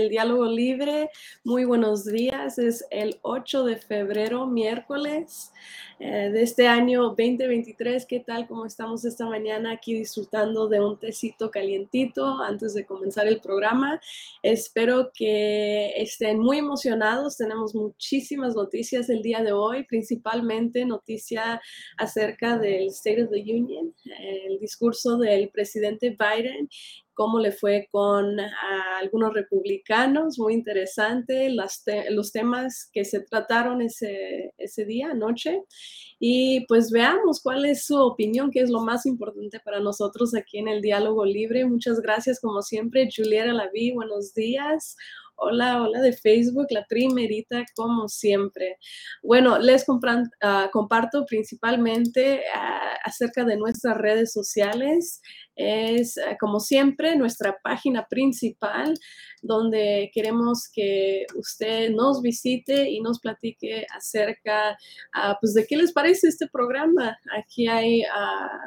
Del Diálogo Libre. Muy buenos días. Es el 8 de febrero, miércoles eh, de este año 2023. ¿Qué tal? ¿Cómo estamos esta mañana aquí disfrutando de un tecito calientito antes de comenzar el programa? Espero que estén muy emocionados. Tenemos muchísimas noticias el día de hoy, principalmente noticia acerca del State of the Union, el discurso del presidente Biden cómo le fue con ah, algunos republicanos, muy interesante, los temas que se trataron ese, ese día, anoche. Y pues veamos cuál es su opinión, que es lo más importante para nosotros aquí en el Diálogo Libre. Muchas gracias, como siempre, Julieta Laví, buenos días. Hola, hola de Facebook, la primerita como siempre. Bueno, les ah, comparto principalmente ah, acerca de nuestras redes sociales. Es ah, como siempre nuestra página principal donde queremos que usted nos visite y nos platique acerca pues de qué les parece este programa. Aquí hay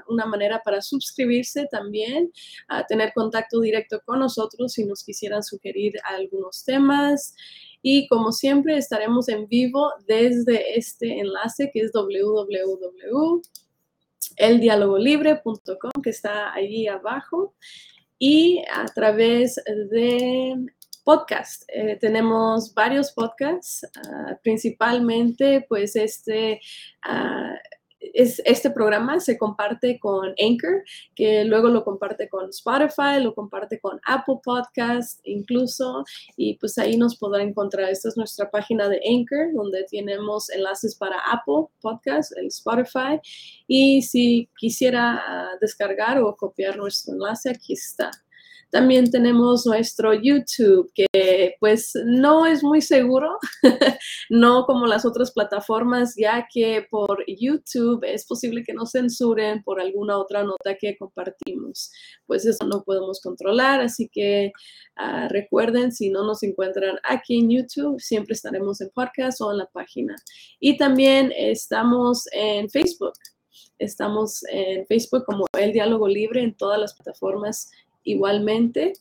una manera para suscribirse también, a tener contacto directo con nosotros si nos quisieran sugerir algunos temas. Y como siempre, estaremos en vivo desde este enlace que es www.eldialogolibre.com, que está ahí abajo. Y a través de podcast. Eh, tenemos varios podcasts, ah, principalmente pues este ah, es, este programa se comparte con Anchor, que luego lo comparte con Spotify, lo comparte con Apple Podcast incluso, y pues ahí nos podrá encontrar. Esta es nuestra página de Anchor, donde tenemos enlaces para Apple Podcast, el Spotify, y si quisiera ah, descargar o copiar nuestro enlace, aquí está. También tenemos nuestro YouTube, que pues no es muy seguro, no como las otras plataformas, ya que por YouTube es posible que nos censuren por alguna otra nota que compartimos. Pues eso no podemos controlar, así que ah, recuerden, si no nos encuentran aquí en YouTube, siempre estaremos en podcast o en la página. Y también estamos en Facebook. Estamos en Facebook como El Diálogo Libre en todas las plataformas igualmente.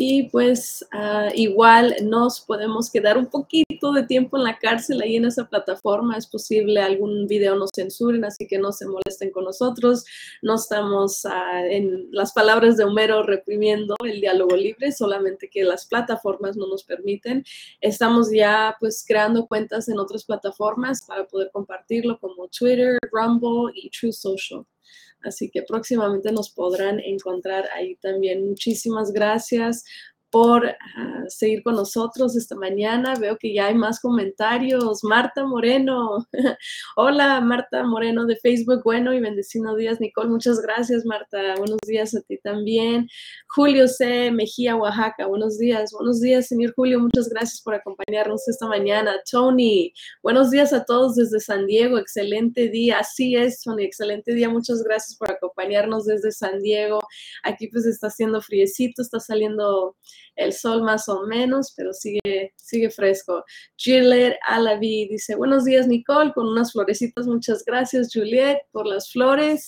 Y pues ah, igual nos podemos quedar un poquito de tiempo en la cárcel ahí en esa plataforma. Es posible algún video nos censuren, así que no se molesten con nosotros. No estamos ah, en las palabras de Homero reprimiendo el diálogo libre, solamente que las plataformas no nos permiten. Estamos ya pues creando cuentas en otras plataformas para poder compartirlo como Twitter, Rumble y True Social. Así que próximamente nos podrán encontrar ahí también. Muchísimas gracias por ah, seguir con nosotros esta mañana. Veo que ya hay más comentarios. Marta Moreno. Hola, Marta Moreno de Facebook. Bueno y bendecido días, Nicole. Muchas gracias, Marta. Buenos días a ti también. Julio C. Mejía, Oaxaca. Buenos días. Buenos días, señor Julio. Muchas gracias por acompañarnos esta mañana. Tony. Buenos días a todos desde San Diego. Excelente día. Así es, Tony. Excelente día. Muchas gracias por acompañarnos desde San Diego. Aquí pues está haciendo friecito, está saliendo el sol más o menos, pero sigue, sigue fresco. Juliet Alavi dice, buenos días Nicole, con unas florecitas, muchas gracias Juliet por las flores.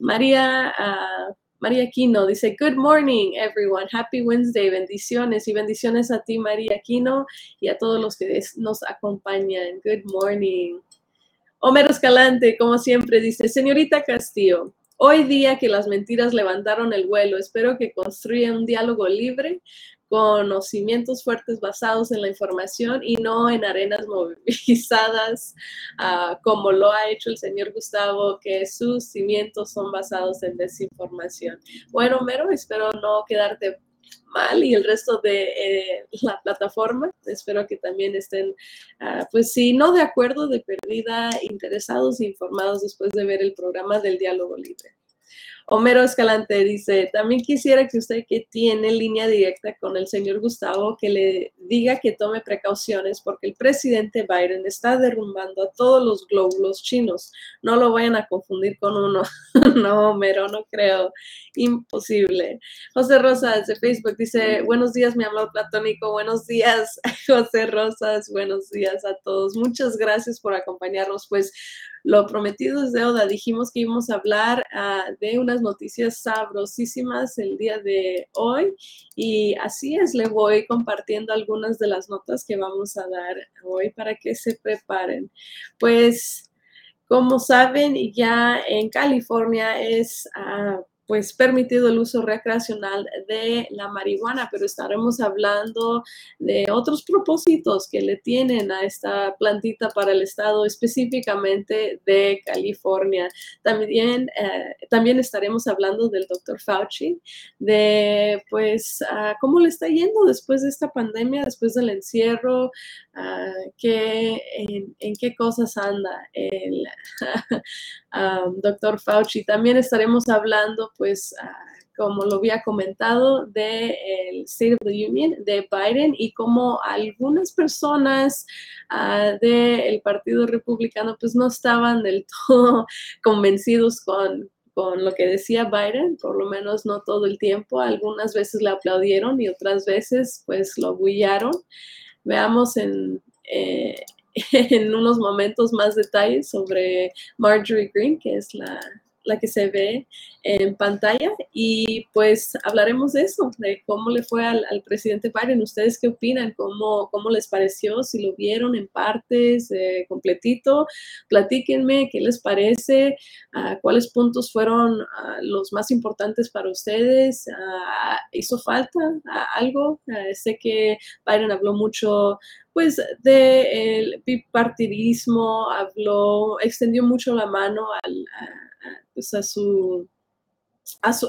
María, uh, María Aquino dice, good morning everyone, happy Wednesday, bendiciones y bendiciones a ti María Aquino y a todos los que nos acompañan. Good morning. Homero Escalante, como siempre, dice, señorita Castillo, Hoy día que las mentiras levantaron el vuelo, espero que construya un diálogo libre, conocimientos fuertes basados en la información y no en arenas movilizadas ah, como lo ha hecho el señor Gustavo, que sus cimientos son basados en desinformación. Bueno, Mero, espero no quedarte mal y el resto de eh, la plataforma. Espero que también estén, ah, pues si no de acuerdo, de perdida, interesados e informados después de ver el programa del diálogo libre. Homero Escalante dice, también quisiera que usted que tiene línea directa con el señor Gustavo, que le diga que tome precauciones porque el presidente Biden está derrumbando a todos los glóbulos chinos. No lo vayan a confundir con uno. no, Homero, no creo. Imposible. José Rosas de Facebook dice, buenos días, mi amor platónico. Buenos días, José Rosas. Buenos días a todos. Muchas gracias por acompañarnos. Pues lo prometido es deuda. Dijimos que íbamos a hablar ah, de unas noticias sabrosísimas el día de hoy y así es, le voy compartiendo algunas de las notas que vamos a dar hoy para que se preparen. Pues, como saben, ya en California es... Uh, pues permitido el uso recreacional de la marihuana, pero estaremos hablando de otros propósitos que le tienen a esta plantita para el estado específicamente de California. También, eh, también estaremos hablando del doctor Fauci, de pues ah, cómo le está yendo después de esta pandemia, después del encierro, uh, en, qué cosas anda el doctor Fauci. También estaremos hablando, pues, ah, como lo había comentado, del State of the Union de Biden y cómo algunas personas uh, del Partido Republicano pues no estaban del todo convencidos con, con lo que decía Biden, por lo menos no todo el tiempo. Algunas veces le aplaudieron y otras veces pues lo bullaron. Veamos en, eh, en unos momentos más detalles sobre Marjorie Green, que es la, la que se ve en pantalla y pues hablaremos de eso, de cómo le fue al, presidente Biden. ¿Ustedes qué opinan? ¿Cómo, ¿Cómo, les pareció? Si lo vieron en partes, eh, completito, platíquenme qué les parece, uh, cuáles puntos fueron uh, los más importantes para ustedes. Uh, ¿Hizo falta algo? sé que Biden habló mucho pues del bipartidismo, habló, extendió mucho la mano al, pues a su,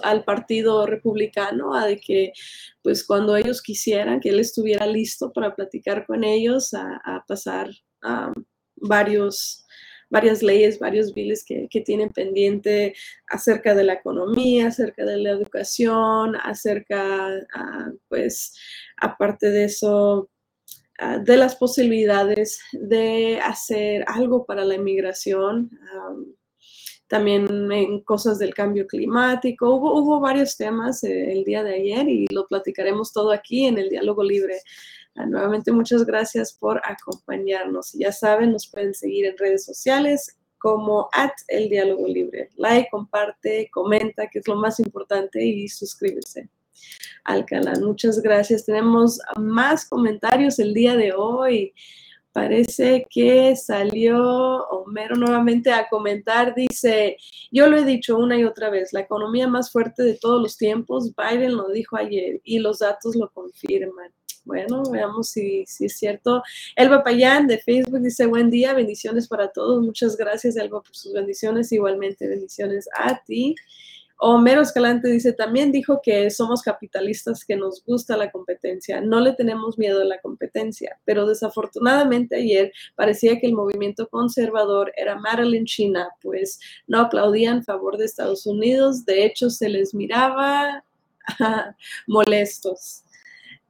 al partido republicano, a de que pues cuando ellos quisieran que él estuviera listo para platicar con ellos, a, pasar varios, varias leyes, varios biles que, tienen pendiente acerca de la economía, acerca de la educación, acerca, pues, aparte de eso, de las posibilidades de hacer algo para la inmigración también en cosas del cambio climático. Hubo, hubo varios temas eh, el día de ayer y lo platicaremos todo aquí en el diálogo libre. Ah, nuevamente, muchas gracias por acompañarnos. Ya saben, nos pueden seguir en redes sociales como at el diálogo libre. Like, comparte, comenta, que es lo más importante, y suscríbete al canal. Muchas gracias. Tenemos más comentarios el día de hoy. Parece que salió Homero nuevamente a comentar, dice, yo lo he dicho una y otra vez, la economía más fuerte de todos los tiempos, Biden lo dijo ayer y los datos lo confirman. Bueno, veamos si, si es cierto. Elba Payán de Facebook dice, buen día, bendiciones para todos. Muchas gracias, Elba, por sus bendiciones. Igualmente, bendiciones a ti. Homero Escalante dice, también dijo que somos capitalistas, que nos gusta la competencia, no le tenemos miedo a la competencia, pero desafortunadamente ayer parecía que el movimiento conservador era Marilyn China, pues no aplaudían a favor de Estados Unidos, de hecho se les miraba molestos.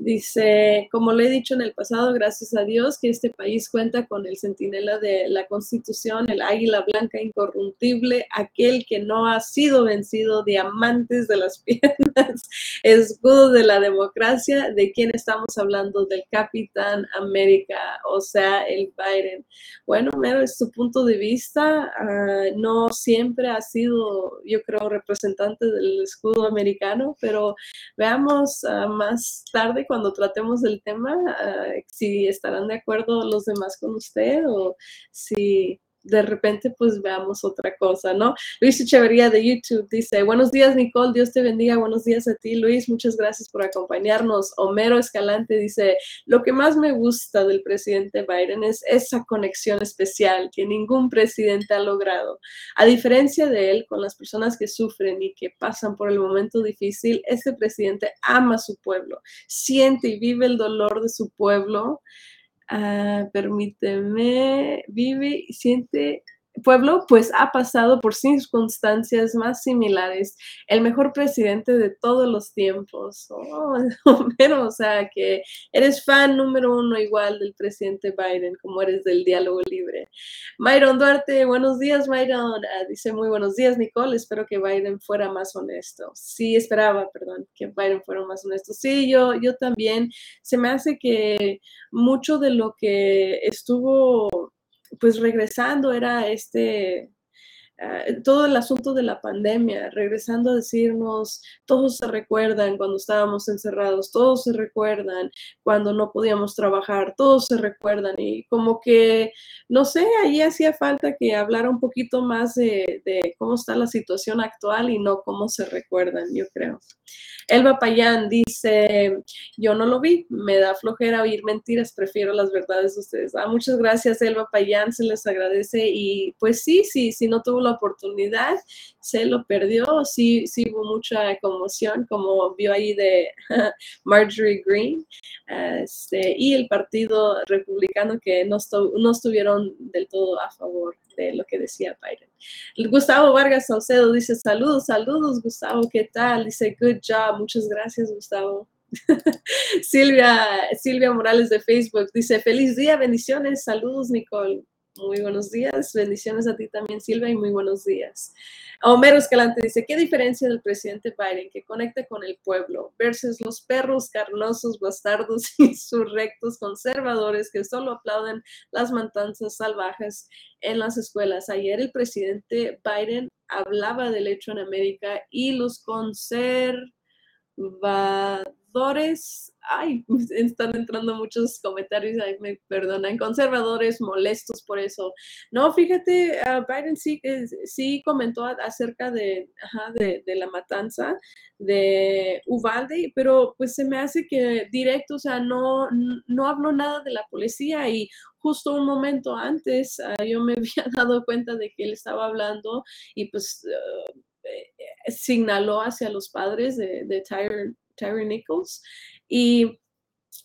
Dice, como le he dicho en el pasado, gracias a Dios que este país cuenta con el centinela de la Constitución, el águila blanca incorruptible, aquel que no ha sido vencido, diamantes de las piernas, escudo de la democracia, de quién estamos hablando, del Capitán América, o sea, el Biden. Bueno, mero es su punto de vista, ah, no siempre ha sido, yo creo, representante del escudo americano, pero veamos ah, más tarde cuando tratemos el tema, ah, si estarán de acuerdo los demás con usted o si de repente pues veamos otra cosa, ¿no? Luis Echeverría de YouTube dice, buenos días Nicole, Dios te bendiga, buenos días a ti Luis, muchas gracias por acompañarnos. Homero Escalante dice, lo que más me gusta del presidente Biden es esa conexión especial que ningún presidente ha logrado. A diferencia de él, con las personas que sufren y que pasan por el momento difícil, este presidente ama a su pueblo, siente y vive el dolor de su pueblo Ah, permíteme, vive y siente pueblo pues ha pasado por circunstancias más similares. El mejor presidente de todos los tiempos. Oh, o sea, que eres fan número uno igual del presidente Biden, como eres del diálogo libre. Myron Duarte, buenos días, Myron. Ah, dice muy buenos días, Nicole. Espero que Biden fuera más honesto. Sí, esperaba, perdón, que Biden fuera más honesto. Sí, yo, yo también. Se me hace que mucho de lo que estuvo pues regresando era este, ah, todo el asunto de la pandemia, regresando a decirnos, todos se recuerdan cuando estábamos encerrados, todos se recuerdan cuando no podíamos trabajar, todos se recuerdan y como que, no sé, ahí hacía falta que hablara un poquito más de, de cómo está la situación actual y no cómo se recuerdan, yo creo. Elba Payán dice, yo no lo vi, me da flojera oír mentiras, prefiero las verdades de ustedes. Ah, muchas gracias, Elba Payán, se les agradece. Y pues sí, sí, si no tuvo la oportunidad, se lo perdió, sí, sí hubo mucha conmoción, como vio ahí de Marjorie Green, este, y el Partido Republicano que no, estuvieron del todo a favor de lo que decía Biden. Gustavo Vargas Saucedo dice, saludos, saludos, Gustavo, ¿qué tal? Dice, good job, muchas gracias, Gustavo. Silvia, Silvia Morales de Facebook dice, feliz día, bendiciones, saludos, Nicole. Muy buenos días, bendiciones a ti también, Silvia, y muy buenos días. Homero Escalante dice, ¿qué diferencia del presidente Biden que conecta con el pueblo versus los perros carnosos, bastardos y surrectos conservadores que solo aplauden las matanzas salvajes en las escuelas? Ayer el presidente Biden hablaba del hecho en América y los conservadores conservadores, ay, están entrando muchos comentarios, ay, me perdonan, conservadores molestos por eso. No, fíjate, Biden sí, sí comentó acerca de, de, de, la matanza de Uvalde, pero pues se me hace que directo, o sea, no, no habló nada de la policía y justo un momento antes ah, yo me había dado cuenta de que él estaba hablando y pues... Uh, señaló hacia los padres de, de Tyre, Terry Nichols. Y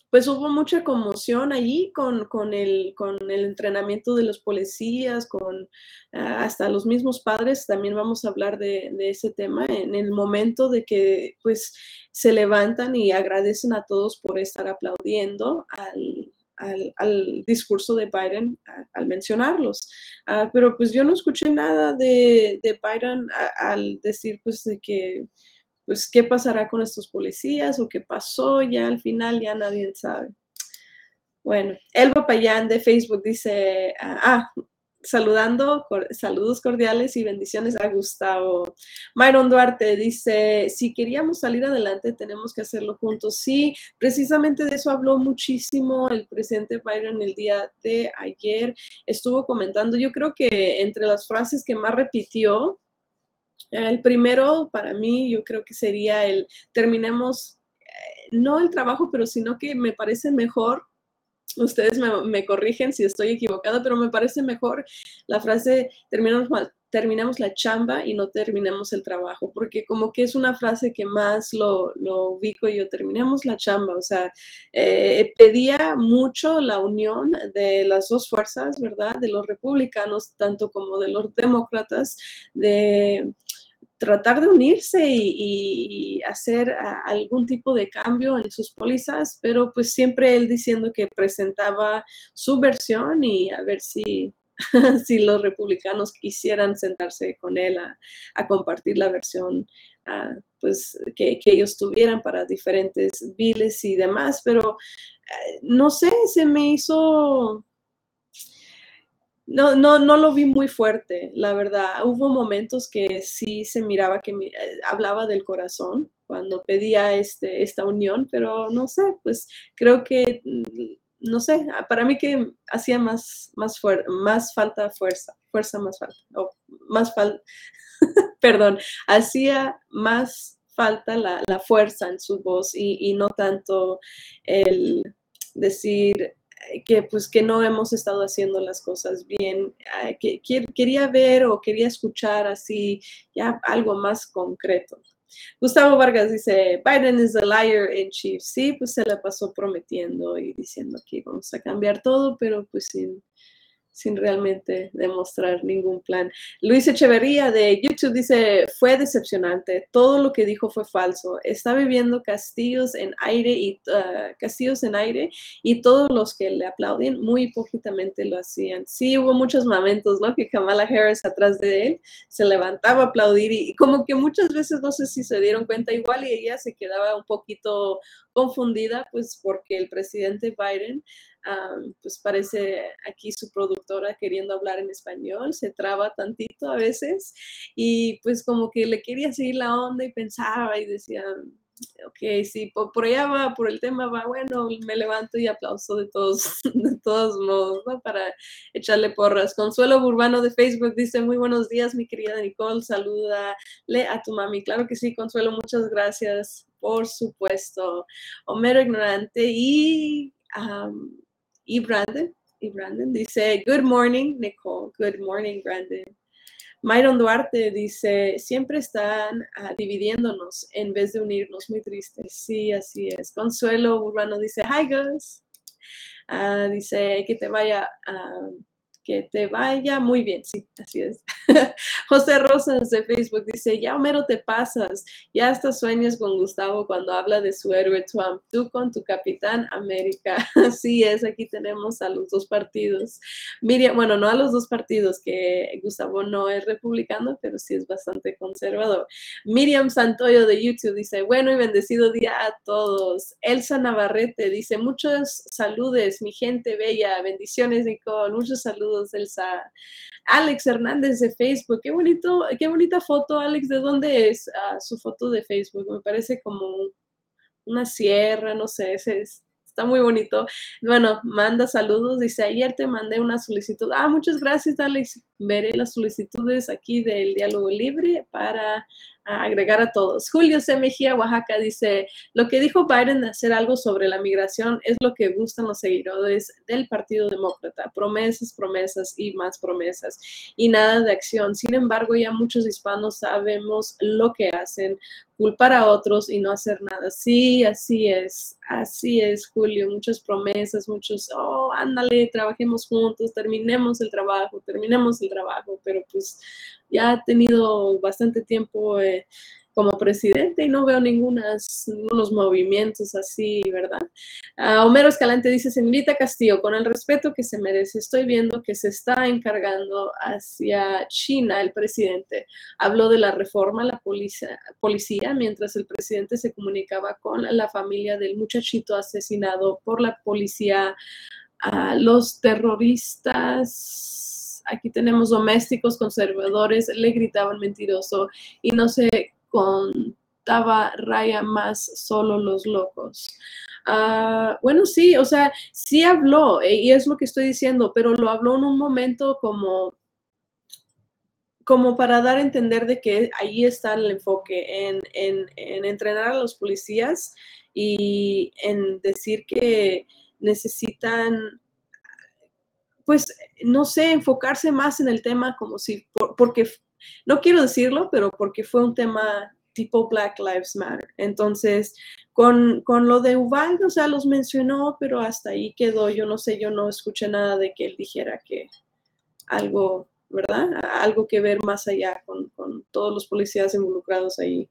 pues hubo mucha conmoción allí con, con, el, con el entrenamiento de los policías, con ah, hasta los mismos padres, también vamos a hablar de, de, ese tema en el momento de que pues se levantan y agradecen a todos por estar aplaudiendo al, al, al discurso de Biden al mencionarlos. Ah, pero pues yo no escuché nada de, de Biden al decir pues de que pues qué pasará con estos policías o qué pasó, ya al final ya nadie sabe. Bueno, Elba Payán de Facebook dice, ah, saludando, saludos cordiales y bendiciones a Gustavo. Myron Duarte dice, si queríamos salir adelante, tenemos que hacerlo juntos. Sí, precisamente de eso habló muchísimo el presidente Biden el día de ayer. Estuvo comentando, yo creo que entre las frases que más repitió, el primero para mí yo creo que sería el terminemos, eh, no el trabajo, pero sino que me parece mejor, ustedes me, corrigen si estoy equivocada, pero me parece mejor la frase terminamos, terminamos la chamba y no terminemos el trabajo, porque como que es una frase que más lo, lo ubico yo, terminemos la chamba, o sea, eh, pedía mucho la unión de las dos fuerzas, ¿verdad? De los republicanos, tanto como de los demócratas, de tratar de unirse y, hacer algún tipo de cambio en sus pólizas, pero pues siempre él diciendo que presentaba su versión y a ver si, si los republicanos quisieran sentarse con él a, compartir la versión pues que, ellos tuvieran para diferentes biles y demás, pero eh, no sé, se me hizo no, no, no lo vi muy fuerte, la verdad. Hubo momentos que sí se miraba que hablaba del corazón cuando pedía este, esta unión, pero no sé, pues creo que, mm, no sé, para mí que hacía más, más, más falta fuerza, fuerza más falta, o más falta, perdón, hacía más falta la, fuerza en su voz y no tanto el decir que pues que no hemos estado haciendo las cosas bien, que, quería ver o quería escuchar así ya algo más concreto. Gustavo Vargas dice, Biden is a liar in chief. Sí, pues se la pasó prometiendo y diciendo que vamos a cambiar todo, pero pues sin, sin realmente demostrar ningún plan. Luis Echeverría de YouTube dice, fue decepcionante, todo lo que dijo fue falso, está viviendo castillos en aire y uh, castillos en aire y todos los que le aplauden muy hipócritamente lo hacían. Sí, hubo muchos momentos, ¿no? Que Kamala Harris atrás de él se levantaba a aplaudir y, y como que muchas veces, no sé si se dieron cuenta, igual y ella se quedaba un poquito confundida, pues porque el presidente Biden pues parece aquí su productora queriendo hablar en español, se traba tantito a veces y pues como que le quería seguir la onda y pensaba y decía, ok, sí, por, allá va, por el tema va, bueno, me levanto y aplauso de todos, de todos modos, ¿no? Para echarle porras. Consuelo Urbano de Facebook dice, muy buenos días, mi querida Nicole, salúdale a tu mami. Claro que sí, Consuelo, muchas gracias, por supuesto. Homero Ignorante y y Brandon, y Brandon dice, good morning, Nicole. Good morning, Brandon. Myron Duarte dice, siempre están uh, dividiéndonos en vez de unirnos, muy triste. Sí, así es. Consuelo Urbano dice, hi, guys. Uh, dice, que te vaya uh, que te vaya muy bien, sí, así es. José Rosas de Facebook dice, ya Homero te pasas, ya hasta sueñas con Gustavo cuando habla de su héroe Trump, tú con tu capitán América. Así es, aquí tenemos a los dos partidos. Miriam, bueno, no a los dos partidos, que Gustavo no es republicano, pero sí es bastante conservador. Miriam Santoyo de YouTube dice, bueno y bendecido día a todos. Elsa Navarrete dice, muchos saludes, mi gente bella, bendiciones Nicole, muchos saludos Elsa. Alex Hernández de Facebook, qué bonito, qué bonita foto, Alex, ¿de dónde es ah, su foto de Facebook? Me parece como una sierra, no sé, está muy bonito. Bueno, manda saludos, dice, ayer te mandé una solicitud. Ah, muchas gracias, Alex. Veré las solicitudes aquí del diálogo libre para agregar a todos. Julio C. Mejía, Oaxaca, dice, lo que dijo Biden de hacer algo sobre la migración es lo que gustan los seguidores del Partido Demócrata. Promesas, promesas y más promesas. Y nada de acción. Sin embargo, ya muchos hispanos sabemos lo que hacen, culpar a otros y no hacer nada. Sí, así es, así es, Julio. Muchas promesas, muchos, oh, ándale, trabajemos juntos, terminemos el trabajo, terminemos el trabajo, pero pues ya ha tenido bastante tiempo eh, como presidente y no veo ningunas, ningunos movimientos así, ¿verdad? Uh, Homero Escalante dice, señorita Castillo, con el respeto que se merece, estoy viendo que se está encargando hacia China el presidente. Habló de la reforma a la policía, policía mientras el presidente se comunicaba con la familia del muchachito asesinado por la policía. a los terroristas aquí tenemos domésticos conservadores, le gritaban mentiroso y no se contaba raya más solo los locos. Ah, bueno, sí, o sea, sí habló, eh, y es lo que estoy diciendo, pero lo habló en un momento como como para dar a entender de que ahí está el enfoque, en, en entrenar a los policías y en decir que necesitan pues, no sé, enfocarse más en el tema como si, porque, no quiero decirlo, pero porque fue un tema tipo Black Lives Matter. Entonces, con, con, lo de Uvalde, o sea, los mencionó, pero hasta ahí quedó. Yo no sé, yo no escuché nada de que él dijera que algo ¿verdad? Algo que ver más allá con, todos los policías involucrados ahí.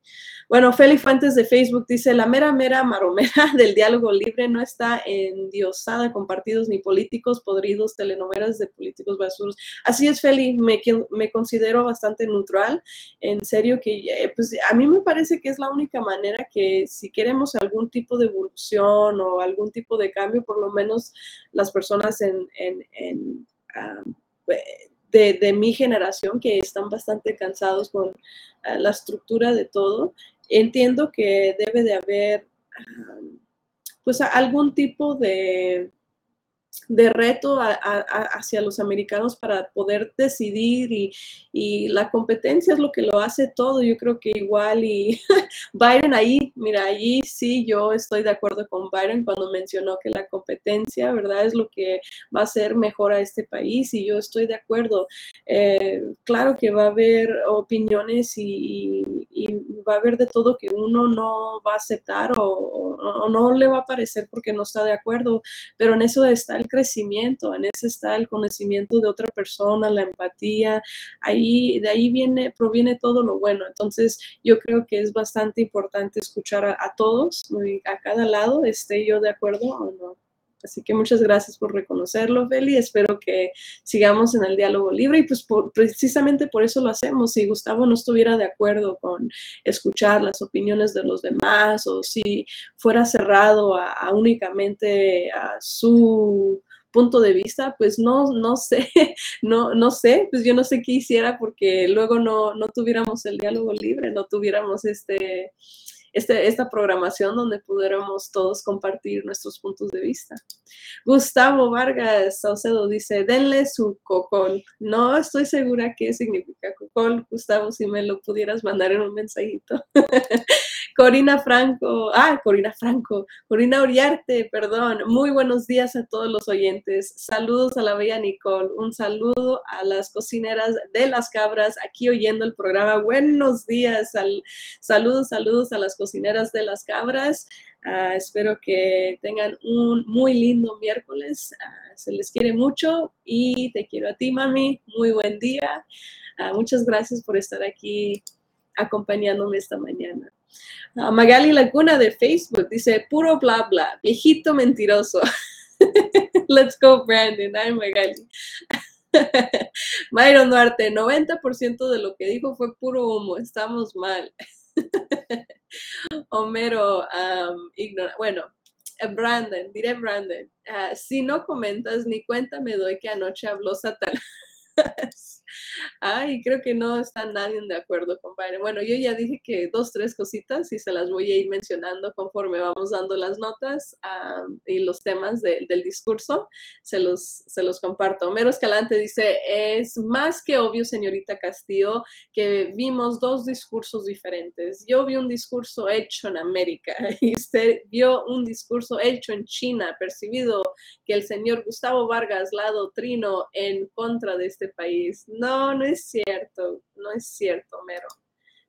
Bueno, Feli Fuentes de Facebook dice, la mera, mera maromera del diálogo libre no está endiosada con partidos ni políticos podridos, telenovelas de políticos basuros. Así es, Feli, me, me considero bastante neutral. En serio que, eh, pues a mí me parece que es la única manera que si queremos algún tipo de evolución o algún tipo de cambio, por lo menos las personas en... en, ah, pues, de, mi generación que están bastante cansados con ah, la estructura de todo, entiendo que debe de haber pues algún tipo de, de reto hacia los americanos para poder decidir y, y, la competencia es lo que lo hace todo. Yo creo que igual y Byron ahí, mira, ahí sí yo estoy de acuerdo con Byron cuando mencionó que la competencia, ¿verdad? Es lo que va a hacer mejor a este país y yo estoy de acuerdo. Eh, claro que va a haber opiniones y, va a haber de todo que uno no va a aceptar o, o no le va a parecer porque no está de acuerdo, pero en eso está el crecimiento en ese está el conocimiento de otra persona, la empatía, ahí, de ahí viene, proviene todo lo bueno. Entonces, yo creo que es bastante importante escuchar a, a todos, a cada lado, esté yo de acuerdo o no. Así que muchas gracias por reconocerlo, Feli. Espero que sigamos en el diálogo libre y pues precisamente por eso lo hacemos. Si Gustavo no estuviera de acuerdo con escuchar las opiniones de los demás o si fuera cerrado a, únicamente a su punto de vista, pues no, no sé, no, no sé, pues yo no sé qué hiciera porque luego no, no tuviéramos el diálogo libre, no tuviéramos este, este, esta programación donde pudiéramos todos compartir nuestros puntos de vista. Gustavo Vargas Saucedo dice, denle su cocol. No estoy segura qué significa cocol, Gustavo, si me lo pudieras mandar en un mensajito. Corina Franco, ah, Corina Franco, Corina Oriarte, perdón. Muy buenos días a todos los oyentes. Saludos a la bella Nicole. Un saludo a las cocineras de las cabras aquí oyendo el programa. Buenos días. saludos, saludos a las cocineras de las cabras. Ah, espero que tengan un muy lindo miércoles. Ah, se les quiere mucho y te quiero a ti, mami. Muy buen día. Ah, muchas gracias por estar aquí acompañándome esta mañana. Magali Laguna de Facebook dice, puro bla bla, viejito mentiroso. Let's go, Brandon. Ay, Magali. Myron Duarte, 90% de lo que dijo fue puro humo, estamos mal. Homero, um, ignora. Bueno, Brandon, diré Brandon, ah, si no comentas ni cuenta me doy que anoche habló Satanás. Ay, creo que no está nadie de acuerdo, compadre. Bueno, yo ya dije que dos, tres cositas y se las voy a ir mencionando conforme vamos dando las notas y los temas del discurso. Se los, se los comparto. Homero Escalante dice, es más que obvio, señorita Castillo, que vimos dos discursos diferentes. Yo vi un discurso hecho en América y usted vio un discurso hecho en China, percibido que el señor Gustavo Vargas la trino en contra de este país. No, no es cierto, no es cierto, Mero.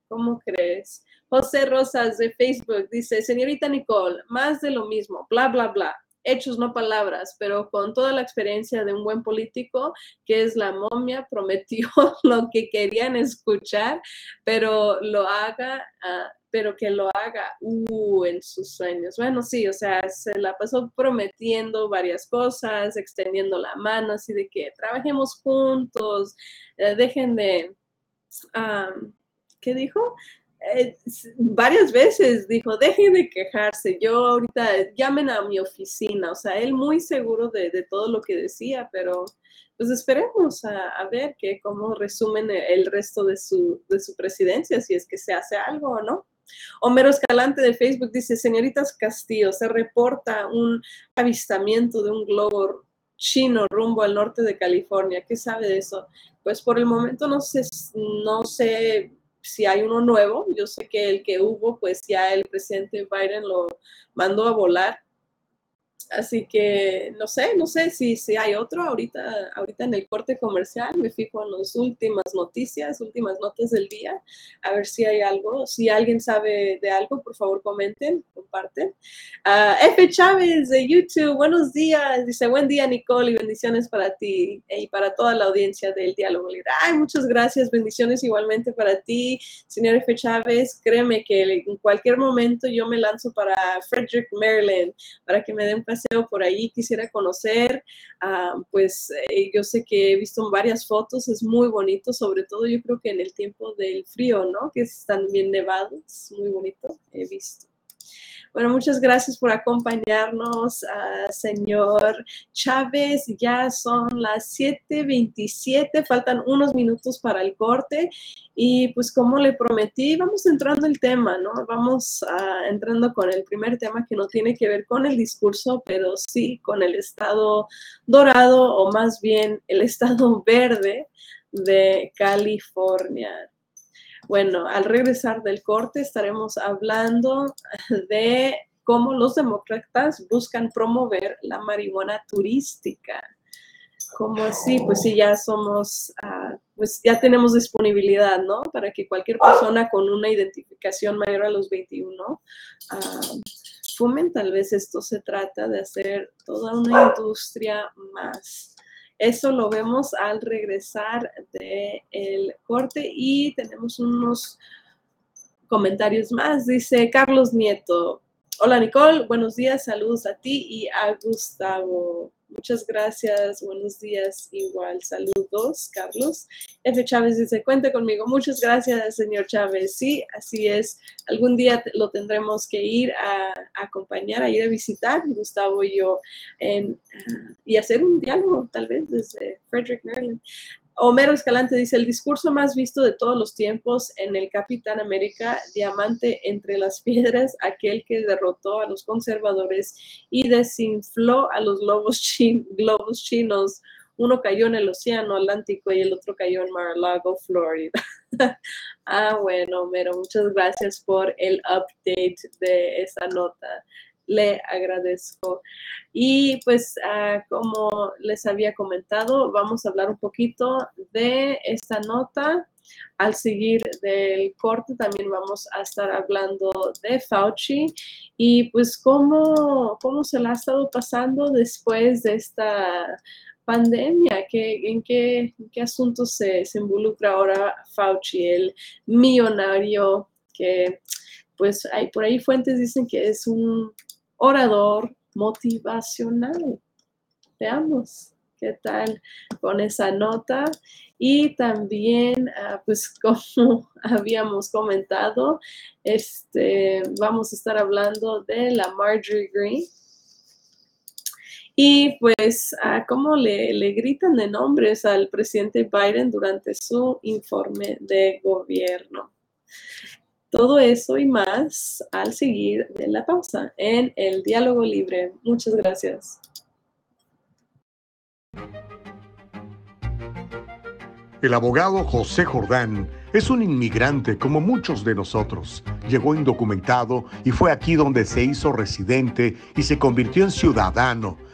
¿Cómo crees? José Rosas de Facebook dice, señorita Nicole, más de lo mismo, bla, bla, bla. Hechos, no palabras, pero con toda la experiencia de un buen político, que es la momia, prometió lo que querían escuchar, pero lo haga ah, pero que lo haga uh, en sus sueños. Bueno, sí, o sea, se la pasó prometiendo varias cosas, extendiendo la mano, así de que trabajemos juntos, eh, dejen de, ¿qué dijo? Eh, varias veces dijo, dejen de quejarse, yo ahorita llamen a mi oficina, o sea, él muy seguro de, de todo lo que decía, pero pues esperemos a, ver que cómo resumen el resto de su, de su presidencia, si es que se hace algo o no. Homero Escalante de Facebook dice, señoritas Castillo, se reporta un avistamiento de un globo chino rumbo al norte de California. ¿Qué sabe de eso? Pues por el momento no sé, no sé si hay uno nuevo. Yo sé que el que hubo, pues ya el presidente Biden lo mandó a volar Así que no sé, no sé si, si hay otro ahorita, ahorita en el corte comercial. Me fijo en las últimas noticias, últimas notas del día, a ver si hay algo. Si alguien sabe de algo, por favor comenten, comparten. Ah, F. Chávez de YouTube, buenos días. Dice, buen día Nicole y bendiciones para ti y para toda la audiencia del Diálogo. Ay, muchas gracias, bendiciones igualmente para ti, señor F. Chávez. Créeme que en cualquier momento yo me lanzo para Frederick, Maryland, para que me den un por ahí, quisiera conocer, ah, pues eh, yo sé que he visto varias fotos, es muy bonito, sobre todo yo creo que en el tiempo del frío, ¿no? Que están bien nevados, muy bonito, he visto. Bueno, muchas gracias por acompañarnos, uh, señor Chávez. Ya son las 7:27, faltan unos minutos para el corte. Y pues como le prometí, vamos entrando el tema, ¿no? Vamos uh, entrando con el primer tema que no tiene que ver con el discurso, pero sí con el estado dorado o más bien el estado verde de California. Bueno, al regresar del corte estaremos hablando de cómo los demócratas buscan promover la marihuana turística. ¿Cómo así? Pues sí, ya somos, ah, pues ya tenemos disponibilidad, ¿no? Para que cualquier persona con una identificación mayor a los 21 fumen. Tal vez esto se trata de hacer toda una industria más. Eso lo vemos al regresar del corte y tenemos unos comentarios más. Dice Carlos Nieto. Hola Nicole, buenos días, saludos a ti y a Gustavo. Muchas gracias, buenos días, igual, saludos, Carlos. F. Chávez dice, cuente conmigo. Muchas gracias, señor Chávez. Sí, así es. Algún día lo tendremos que ir a, acompañar, a ir a visitar, Gustavo y yo, y hacer un diálogo, tal vez, desde Frederick, Maryland. Homero Escalante dice, el discurso más visto de todos los tiempos en el Capitán América, diamante entre las piedras, aquel que derrotó a los conservadores y desinfló a los globos, chinos. Uno cayó en el Océano Atlántico y el otro cayó en Mar-a-Lago, Florida. ah, bueno, Homero, muchas gracias por el update de esa nota le agradezco. Y pues ah, como les había comentado, vamos a hablar un poquito de esta nota. Al seguir del corte también vamos a estar hablando de Fauci y pues cómo, cómo se la ha estado pasando después de esta pandemia, en, qué, qué asuntos se, se involucra ahora Fauci, el millonario que pues hay por ahí fuentes dicen que es un orador motivacional. Veamos qué tal con esa nota. Y también, ah, pues como habíamos comentado, este, vamos a estar hablando de la Marjorie Green. Y pues, ah, cómo le, le gritan de nombres al presidente Biden durante su informe de gobierno. Todo eso y más al seguir de la pausa en el diálogo libre. Muchas gracias. El abogado José Jordán es un inmigrante como muchos de nosotros. Llegó indocumentado y fue aquí donde se hizo residente y se convirtió en ciudadano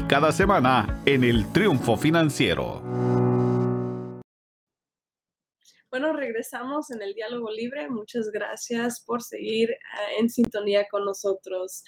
cada semana en el Triunfo Financiero. Bueno, regresamos en el diálogo libre. Muchas gracias por seguir ah, en sintonía con nosotros.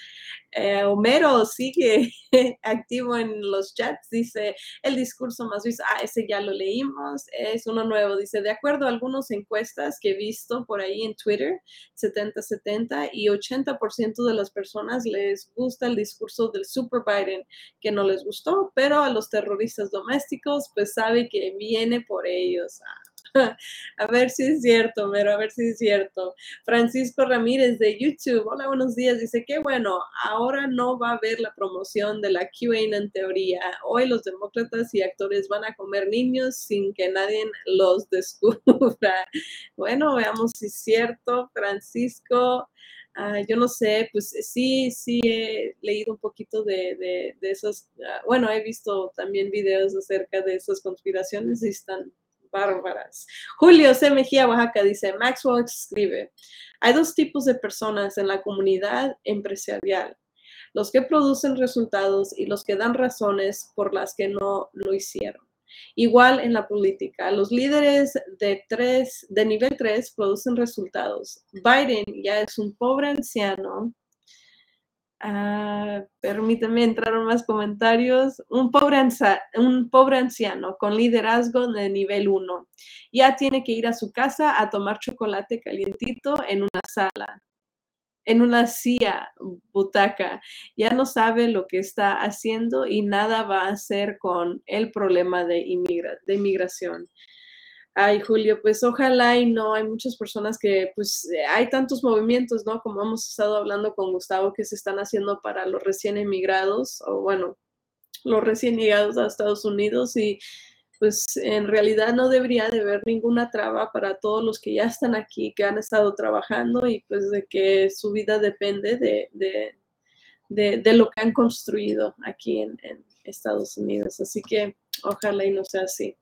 Eh, Homero sigue activo en los chats. Dice, el discurso más visto, ah, ese ya lo leímos. Es uno nuevo. Dice, de acuerdo a algunas encuestas que he visto por ahí en Twitter, 70-70 y 80% de las personas les gusta el discurso del Super Biden, que no les gustó, pero a los terroristas domésticos, pues sabe que viene por ellos. Ah, a ver si es cierto, pero a ver si es cierto. Francisco Ramírez de YouTube, hola, buenos días. Dice que bueno, ahora no va a haber la promoción de la QA en teoría. Hoy los demócratas y actores van a comer niños sin que nadie los descubra. Bueno, veamos si es cierto, Francisco. Ah, yo no sé, pues sí, sí he leído un poquito de, de, esos, ah, bueno, he visto también videos acerca de esas conspiraciones y están bárbaras. Julio C. Mejía, Oaxaca, dice, Maxwell escribe, hay dos tipos de personas en la comunidad empresarial, los que producen resultados y los que dan razones por las que no lo hicieron. Igual en la política, los líderes de, tres, de nivel 3 producen resultados. Biden ya es un pobre anciano. Permíteme entrar en más comentarios. Un pobre, un pobre anciano con liderazgo de nivel 1. Ya tiene que ir a su casa a tomar chocolate calientito en una sala en una silla, butaca, ya no sabe lo que está haciendo y nada va a hacer con el problema de inmigración. Ay, Julio, pues ojalá y no, hay muchas personas que, pues hay tantos movimientos, ¿no? Como hemos estado hablando con Gustavo, que se están haciendo para los recién emigrados, o bueno, los recién llegados a Estados Unidos y pues en realidad no debería de haber ninguna traba para todos los que ya están aquí, que han estado trabajando y pues de que su vida depende de, de, lo que han construido aquí en, Estados Unidos. Así que ojalá y no sea así.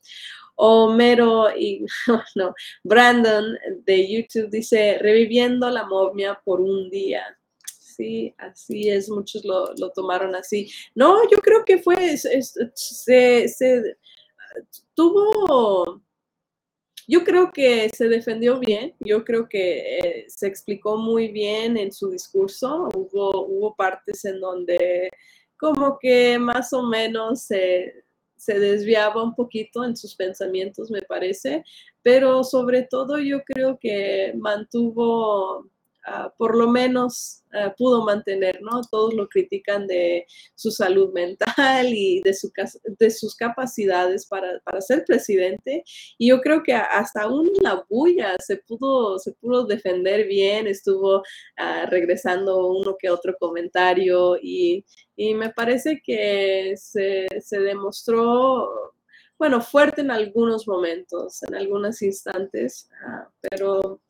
Homero y no, Brandon de YouTube dice, reviviendo la momia por un día. Sí, así es, muchos lo, tomaron así. No, yo creo que fue, se, se tuvo, yo creo que se defendió bien, yo creo que eh, se explicó muy bien en su discurso, hubo, hubo partes en donde como que más o menos se, se desviaba un poquito en sus pensamientos, me parece, pero sobre todo yo creo que mantuvo Ah, por lo menos ah, pudo mantener, ¿no? Todos lo critican de su salud mental y de, su, de sus capacidades para, ser presidente. Y yo creo que hasta aún la bulla se pudo, se pudo defender bien, estuvo ah, regresando uno que otro comentario y, me parece que se, se demostró bueno, fuerte en algunos momentos, en algunos instantes, pero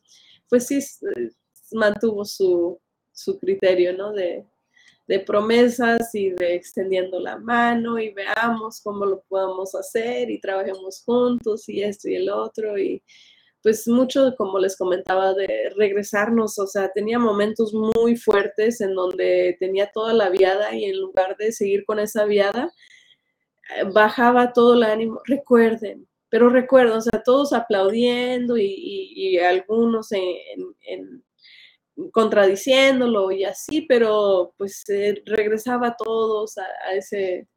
pues sí, mantuvo su, criterio, ¿no? De, promesas y de extendiendo la mano y veamos cómo lo podemos hacer y trabajemos juntos y esto y el otro y pues mucho, como les comentaba, de regresarnos, o sea, tenía momentos muy fuertes en donde tenía toda la viada y en lugar de seguir con esa viada, eh, bajaba todo el ánimo. Recuerden, pero recuerden, o sea, todos aplaudiendo y, algunos en contradiciéndolo y así, pero pues regresaba a todos a, ese,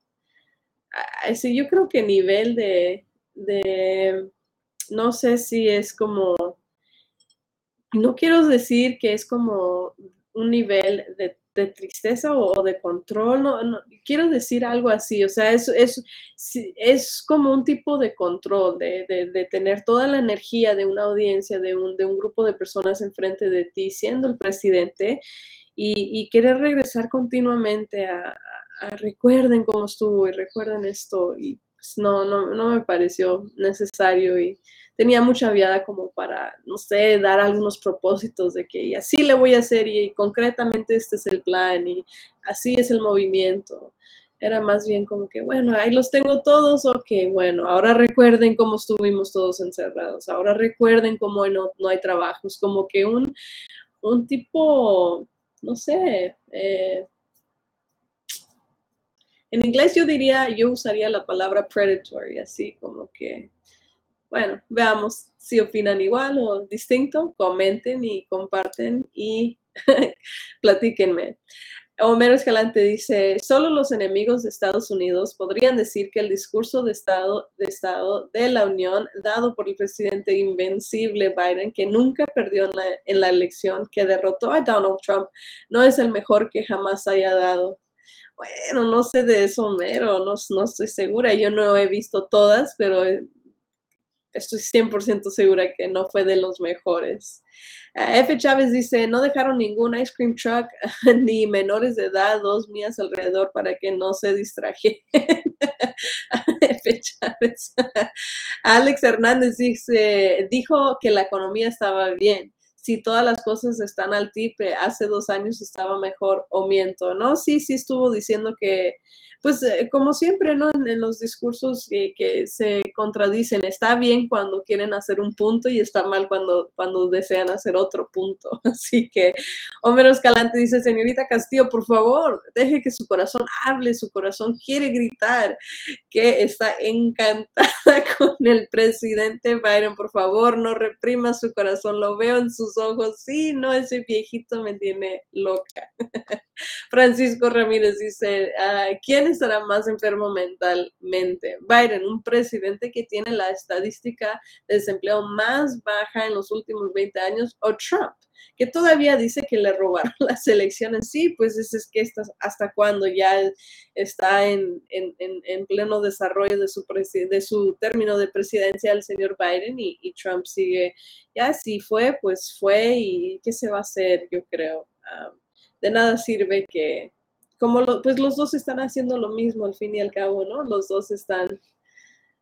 a ese, yo creo que nivel de, de, no sé si es como, no quiero decir que es como un nivel de de tristeza o, de control, no, quiero decir algo así, o sea, es, es, es como un tipo de control, de, tener toda la energía de una audiencia, de un, de un grupo de personas enfrente de ti, siendo el presidente, y, querer regresar continuamente a, recuerden cómo estuvo y recuerden esto, y pues no, no, no me pareció necesario y tenía mucha viada como para, no sé, dar algunos propósitos de que así le voy a hacer y, concretamente este es el plan y así es el movimiento. Era más bien como que, bueno, ahí los tengo todos, ok, bueno, ahora recuerden cómo estuvimos todos encerrados, ahora recuerden cómo no, no hay trabajos, como que un, un tipo, no sé, eh, en inglés yo diría, yo usaría la palabra predatory, así como que bueno, veamos si opinan igual o distinto, comenten y comparten y platíquenme. Homero Escalante dice, solo los enemigos de Estados Unidos podrían decir que el discurso de Estado, de Estado de la Unión dado por el presidente invencible Biden, que nunca perdió en la, elección, que derrotó a Donald Trump, no es el mejor que jamás haya dado. Bueno, no sé de eso, Homero, no, no estoy segura. Yo no he visto todas, pero estoy 100% segura que no fue de los mejores. Eh, F. Chávez dice, no dejaron ningún ice cream truck ni menores de edad, dos mías alrededor para que no se distrajeran. F. Chávez. Alex Hernández dice, dijo que la economía estaba bien. Si todas las cosas están al tipe, hace dos años estaba mejor o miento, ¿no? Sí, sí estuvo diciendo que pues eh, como siempre, ¿no? En, los discursos que se contradicen, está bien cuando quieren hacer un punto y está mal cuando, cuando desean hacer otro punto. Así que Homero Escalante dice, señorita Castillo, por favor, deje que su corazón hable, su corazón quiere gritar que está encantada con el presidente Biden, por favor, no reprima su corazón, lo veo en sus ojos, sí, no, ese viejito me tiene loca. Francisco Ramírez dice, ah, ¿quién estará más enfermo mentalmente? Biden, un presidente que tiene la estadística de desempleo más baja en los últimos 20 años, o Trump, que todavía dice que le robaron las elecciones. Sí, pues es, es que hasta cuando ya está en, pleno desarrollo de su, de su término de presidencia el señor Biden y, Trump sigue, ya si fue, pues fue y qué se va a hacer, yo creo. Ah, de nada sirve que, como pues los dos están haciendo lo mismo al fin y al cabo, ¿no? Los dos están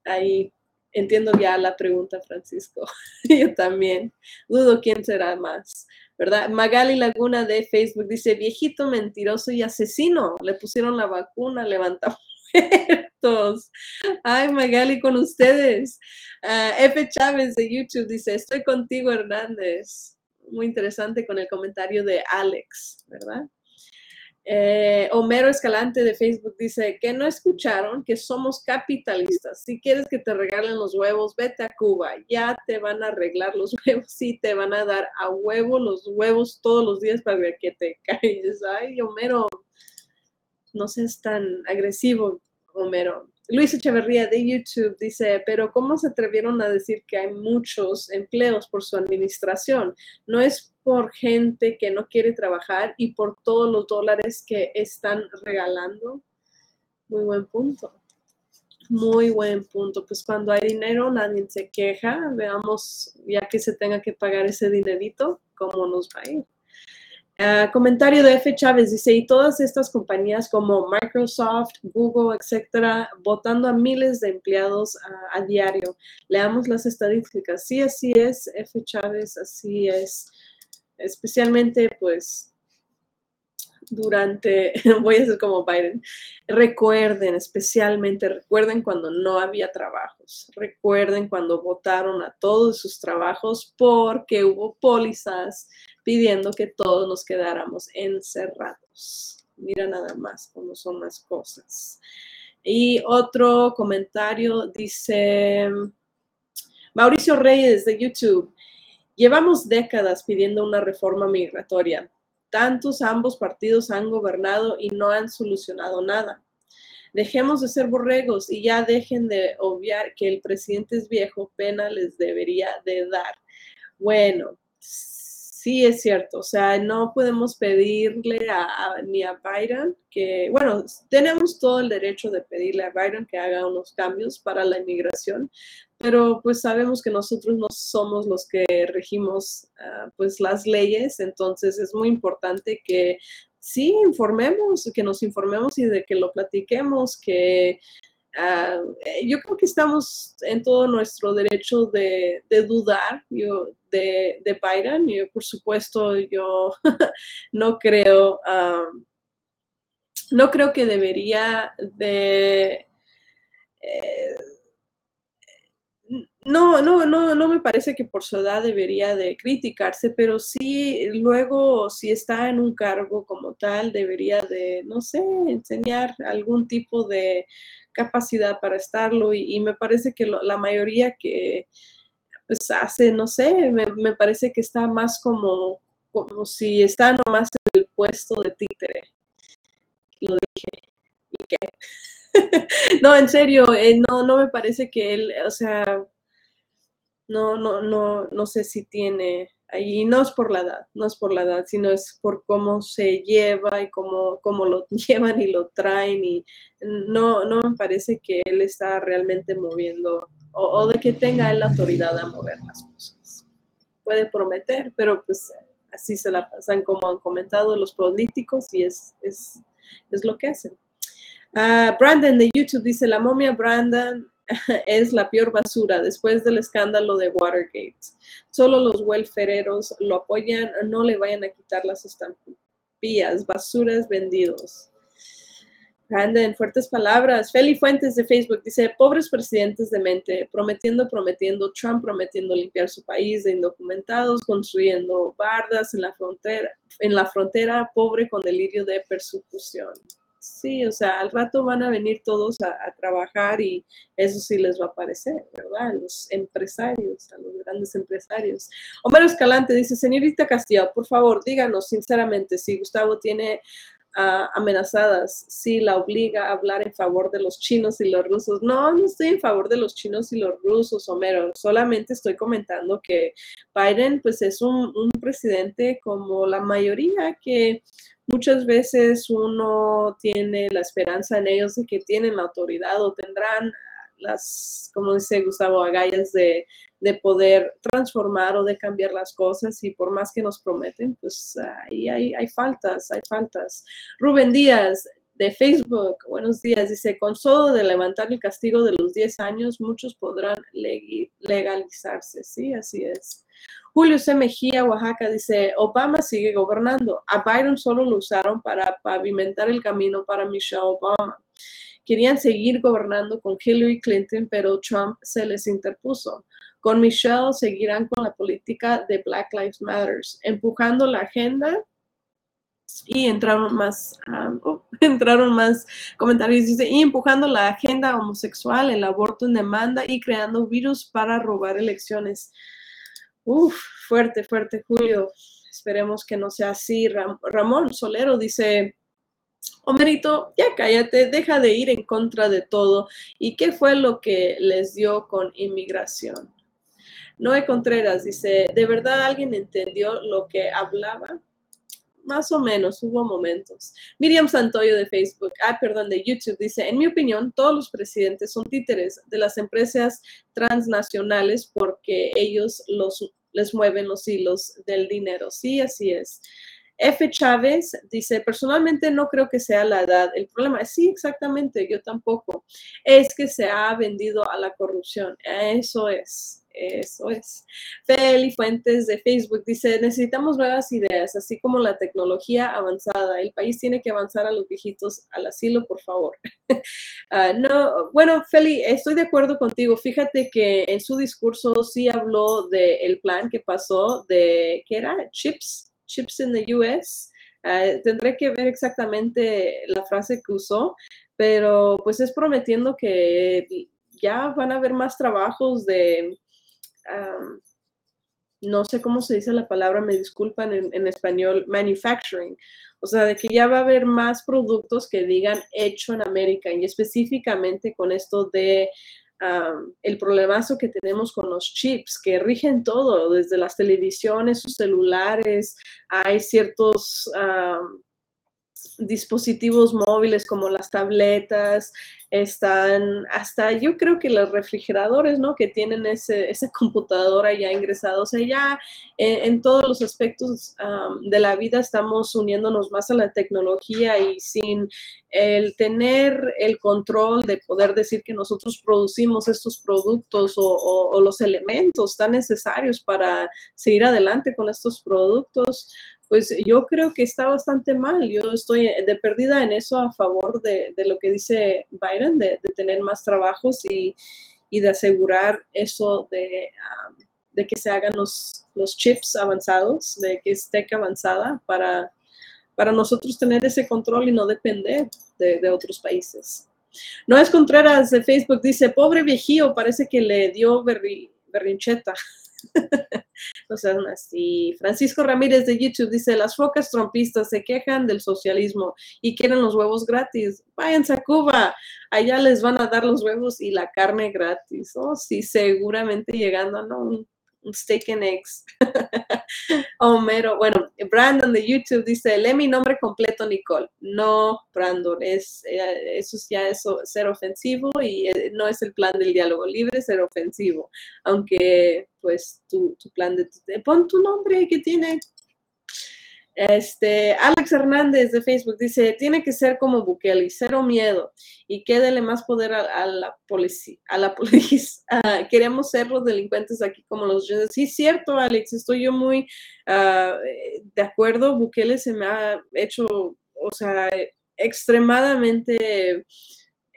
ahí. Entiendo ya la pregunta, Francisco. Yo también. Dudo quién será más, ¿verdad? Magali Laguna de Facebook dice, viejito mentiroso y asesino. Le pusieron la vacuna, levanta muertos. Ay, Magali, con ustedes. Uh, F. Chávez de YouTube dice, estoy contigo, Hernández muy interesante con el comentario de Alex, ¿verdad? Eh, Homero Escalante de Facebook dice que no escucharon que somos capitalistas. Si quieres que te regalen los huevos, vete a Cuba. Ya te van a arreglar los huevos. Sí, te van a dar a huevo los huevos todos los días para que te calles. Ay, Homero, no seas tan agresivo, Homero. Luis Echeverría de YouTube dice, pero ¿cómo se atrevieron a decir que hay muchos empleos por su administración? No es por gente que no quiere trabajar y por todos los dólares que están regalando. Muy buen punto. Muy buen punto. Pues cuando hay dinero nadie se queja. Veamos, ya que se tenga que pagar ese dinerito, cómo nos va a ir. Ah, comentario de F. Chávez dice, y todas estas compañías como Microsoft, Google, etcétera, votando a miles de empleados a diario. Leamos las estadísticas. Sí, así es, F. Chávez, así es. Especialmente, pues, durante, voy a ser como Biden, recuerden, especialmente recuerden cuando no había trabajos, recuerden cuando votaron a todos sus trabajos porque hubo pólizas pidiendo que todos nos quedáramos encerrados. Mira nada más cómo son las cosas. Y otro comentario dice Mauricio Reyes de YouTube. Llevamos décadas pidiendo una reforma migratoria. Tantos ambos partidos han gobernado y no han solucionado nada. Dejemos de ser borregos y ya dejen de obviar que el presidente es viejo, pena les debería de dar. Bueno, sí es cierto, o sea, no podemos pedirle a, ni a Biden que, bueno, tenemos todo el derecho de pedirle a Biden que haga unos cambios para la inmigración, pero pues sabemos que nosotros no somos los que regimos ah, pues las leyes, entonces es muy importante que sí informemos, que nos informemos y de que lo platiquemos, que Ah, eh, yo creo que estamos en todo nuestro derecho de, dudar yo, de, de, Biden. Yo, por supuesto, yo no creo, no creo que debería de... Eh, no, no, no, no me parece que por su edad debería de criticarse, pero sí luego si está en un cargo como tal debería de, no sé, enseñar algún tipo de capacidad para estarlo y, me parece que la mayoría que pues hace, no sé, me, parece que está más como, como si está nomás en el puesto de títere. Lo dije. ¿Y qué? no, en serio, eh, no, no me parece que él, o sea, no, no, no, no sé si tiene y no es por la edad, no es por la edad, sino es por cómo se lleva y cómo, cómo lo llevan y lo traen y no, no me parece que él está realmente moviendo o, de que tenga él la autoridad a mover las cosas. Puede prometer, pero pues así se la pasan como han comentado los políticos y es, es, es lo que hacen. Ah, Brandon de YouTube dice, la momia Brandon es la peor basura después del escándalo de Watergate. Solo los welfereros lo apoyan, no le vayan a quitar las estampillas, basuras vendidos. en fuertes palabras. Feli Fuentes de Facebook dice, pobres presidentes de mente, prometiendo, prometiendo, Trump prometiendo limpiar su país de indocumentados, construyendo bardas en la frontera, en la frontera pobre con delirio de persecución. Sí, o sea, al rato van a venir todos a, trabajar y eso sí les va a parecer, ¿verdad? los empresarios, a los grandes empresarios. Homero Escalante dice, señorita Castillo, por favor, díganos sinceramente si Gustavo tiene amenazadas si la obliga a hablar en favor de los chinos y los rusos. No, no estoy en favor de los chinos y los rusos, Homero. Solamente estoy comentando que Biden pues es un presidente como la mayoría que muchas veces uno tiene la esperanza en ellos de que tienen la autoridad o tendrán las, como dice Gustavo, agallas de, de poder transformar o de cambiar las cosas y por más que nos prometen, pues ahí hay, hay faltas, hay faltas. Rubén Díaz de Facebook, buenos días, dice, con solo de levantar el castigo de los 10 años, muchos podrán legalizarse, sí, así es. Julio C. Mejía, Oaxaca, dice, Obama sigue gobernando. A Biden solo lo usaron para pavimentar el camino para Michelle Obama. Querían seguir gobernando con Hillary Clinton, pero Trump se les interpuso. Con Michelle seguirán con la política de Black Lives Matter, empujando la agenda y entraron más, um, oh, entraron más comentarios, dice, y empujando la agenda homosexual, el aborto en demanda y creando virus para robar elecciones. Uf, fuerte, fuerte, Julio. Esperemos que no sea así. Ramón Solero dice, Homerito, ya cállate, deja de ir en contra de todo. ¿Y qué fue lo que les dio con inmigración? Noé Contreras dice, ¿de verdad alguien entendió lo que hablaba? Más o menos, hubo momentos. Miriam Santoyo de Facebook, ah, perdón, de YouTube, dice, en mi opinión, todos los presidentes son títeres de las empresas transnacionales porque ellos los, les mueven los hilos del dinero. Sí, así es. F. Chávez dice, personalmente no creo que sea la edad. El problema sí, exactamente, yo tampoco. Es que se ha vendido a la corrupción. Eso es. Eso es. Feli Fuentes de Facebook dice, necesitamos nuevas ideas, así como la tecnología avanzada. El país tiene que avanzar a los viejitos al asilo, por favor. Ah, no, bueno, Feli, estoy de acuerdo contigo. Fíjate que en su discurso sí habló del plan que pasó de, ¿qué era? Chips, chips in the US. Ah, tendré que ver exactamente la frase que usó, pero pues es prometiendo que ya van a haber más trabajos de no sé cómo se dice la palabra, me disculpan en, español, manufacturing. O sea, de que ya va a haber más productos que digan hecho en América y específicamente con esto de el problemazo que tenemos con los chips que rigen todo, desde las televisiones, sus celulares, hay ciertos dispositivos móviles como las tabletas, están hasta yo creo que los refrigeradores, ¿no? Que tienen ese, esa computadora ya ingresada. O sea, ya en, todos los aspectos de la vida estamos uniéndonos más a la tecnología y sin el tener el control de poder decir que nosotros producimos estos productos o los elementos tan necesarios para seguir adelante con estos productos, pues yo creo que está bastante mal. Yo estoy de perdida en eso a favor de, lo que dice Biden, de, tener más trabajos y, de asegurar eso de, que se hagan los, chips avanzados, de que esté avanzada para, para nosotros tener ese control y no depender de, otros países. No es Contreras de Facebook dice, pobre viejío, parece que le dio berrincheta. no sean así. Francisco Ramírez de YouTube dice, las focas trompistas se quejan del socialismo y quieren los huevos gratis. Váyanse a Cuba, allá les van a dar los huevos y la carne gratis. Oh, sí, seguramente llegando, ¿no? Steak and eggs. Homero, bueno, Brandon de YouTube dice, lee mi nombre completo, Nicole. No, Brandon, es, eh, eso ya es ser ofensivo y eh, no es el plan del diálogo libre, ser ofensivo. Aunque, pues, tu, tu plan de, pon tu nombre que tiene este, Alex Hernández de Facebook dice, tiene que ser como Bukele, cero miedo y quédele más poder a, la policía. A la policía. Queremos ser los delincuentes aquí como los Sí, cierto, Alex, estoy yo muy ah, de acuerdo. Bukele se me ha hecho, o sea, extremadamente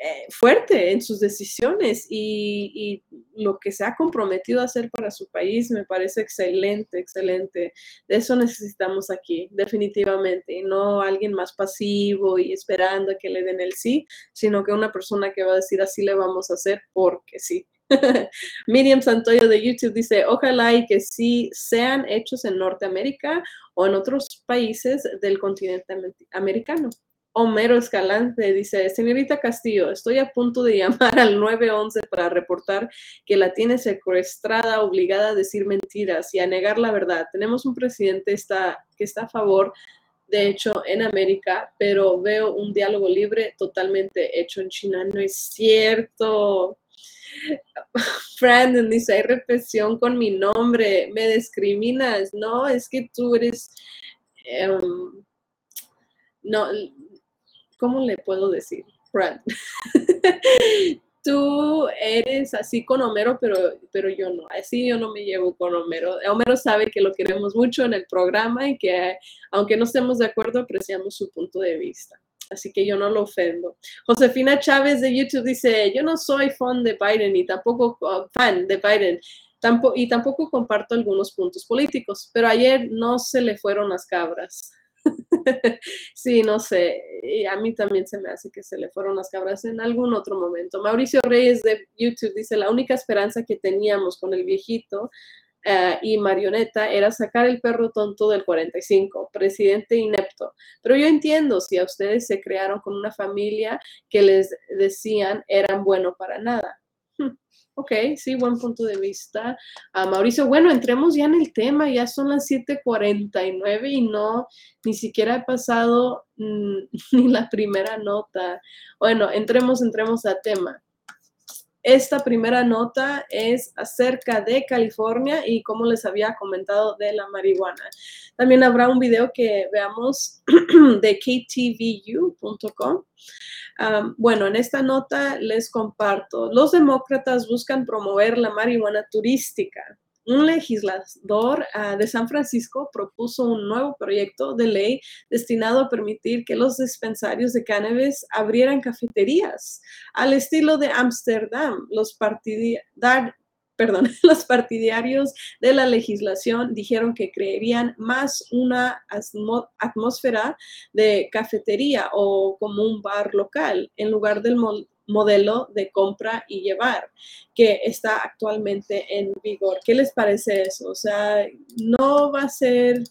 eh, fuerte en sus decisiones y, lo que se ha comprometido a hacer para su país me parece excelente, excelente. De eso necesitamos aquí, definitivamente, y no alguien más pasivo y esperando que le den el sí, sino que una persona que va a decir así le vamos a hacer porque sí. Miriam Santoyo de YouTube dice, ojalá y que sí sean hechos en Norteamérica o en otros países del continente americano. Homero Escalante dice, señorita Castillo, estoy a punto de llamar al 911 para reportar que la tiene secuestrada, obligada a decir mentiras y a negar la verdad. Tenemos un presidente está, que está a favor, de hecho, en América, pero veo un diálogo libre totalmente hecho en China. No es cierto. Brandon dice, hay represión con mi nombre, me discriminas. No, es que tú eres... Em, no, ¿cómo le puedo decir? Brad, tú eres así con Homero, pero, pero yo no. Así yo no me llevo con Homero. Homero sabe que lo queremos mucho en el programa y que aunque no estemos de acuerdo, apreciamos su punto de vista. Así que yo no lo ofendo. Josefina Chávez de YouTube dice, yo no soy fan de Biden y tampoco uh, fan de Biden. y tampoco comparto algunos puntos políticos, pero ayer no se le fueron las cabras. sí, no sé, y a mí también se me hace que se le fueron las cabras en algún otro momento. Mauricio Reyes de YouTube dice, la única esperanza que teníamos con el viejito eh, y marioneta era sacar el perro tonto del 45, presidente inepto. Pero yo entiendo si a ustedes se crearon con una familia que les decían eran bueno para nada. Ok, sí, buen punto de vista. Ah, Mauricio, bueno, entremos ya en el tema, ya son las 7:49 y no, ni siquiera he pasado mm, ni la primera nota. Bueno, entremos, entremos a tema. Esta primera nota es acerca de California y como les había comentado de la marihuana. También habrá un video que veamos de ktvu.com. bueno, en esta nota les comparto, los demócratas buscan promover la marihuana turística un legislador ah, de San Francisco propuso un nuevo proyecto de ley destinado a permitir que los dispensarios de cannabis abrieran cafeterías al estilo de Ámsterdam. Los, los partidarios de la legislación dijeron que creerían más una atmósfera de cafetería o como un bar local en lugar del modelo de compra y llevar que está actualmente en vigor. ¿Qué les parece eso? O sea, no va a ser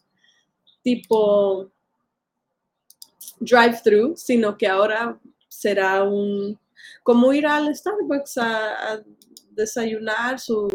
tipo drive-thru, sino que ahora será un, como ir al Starbucks a, desayunar su,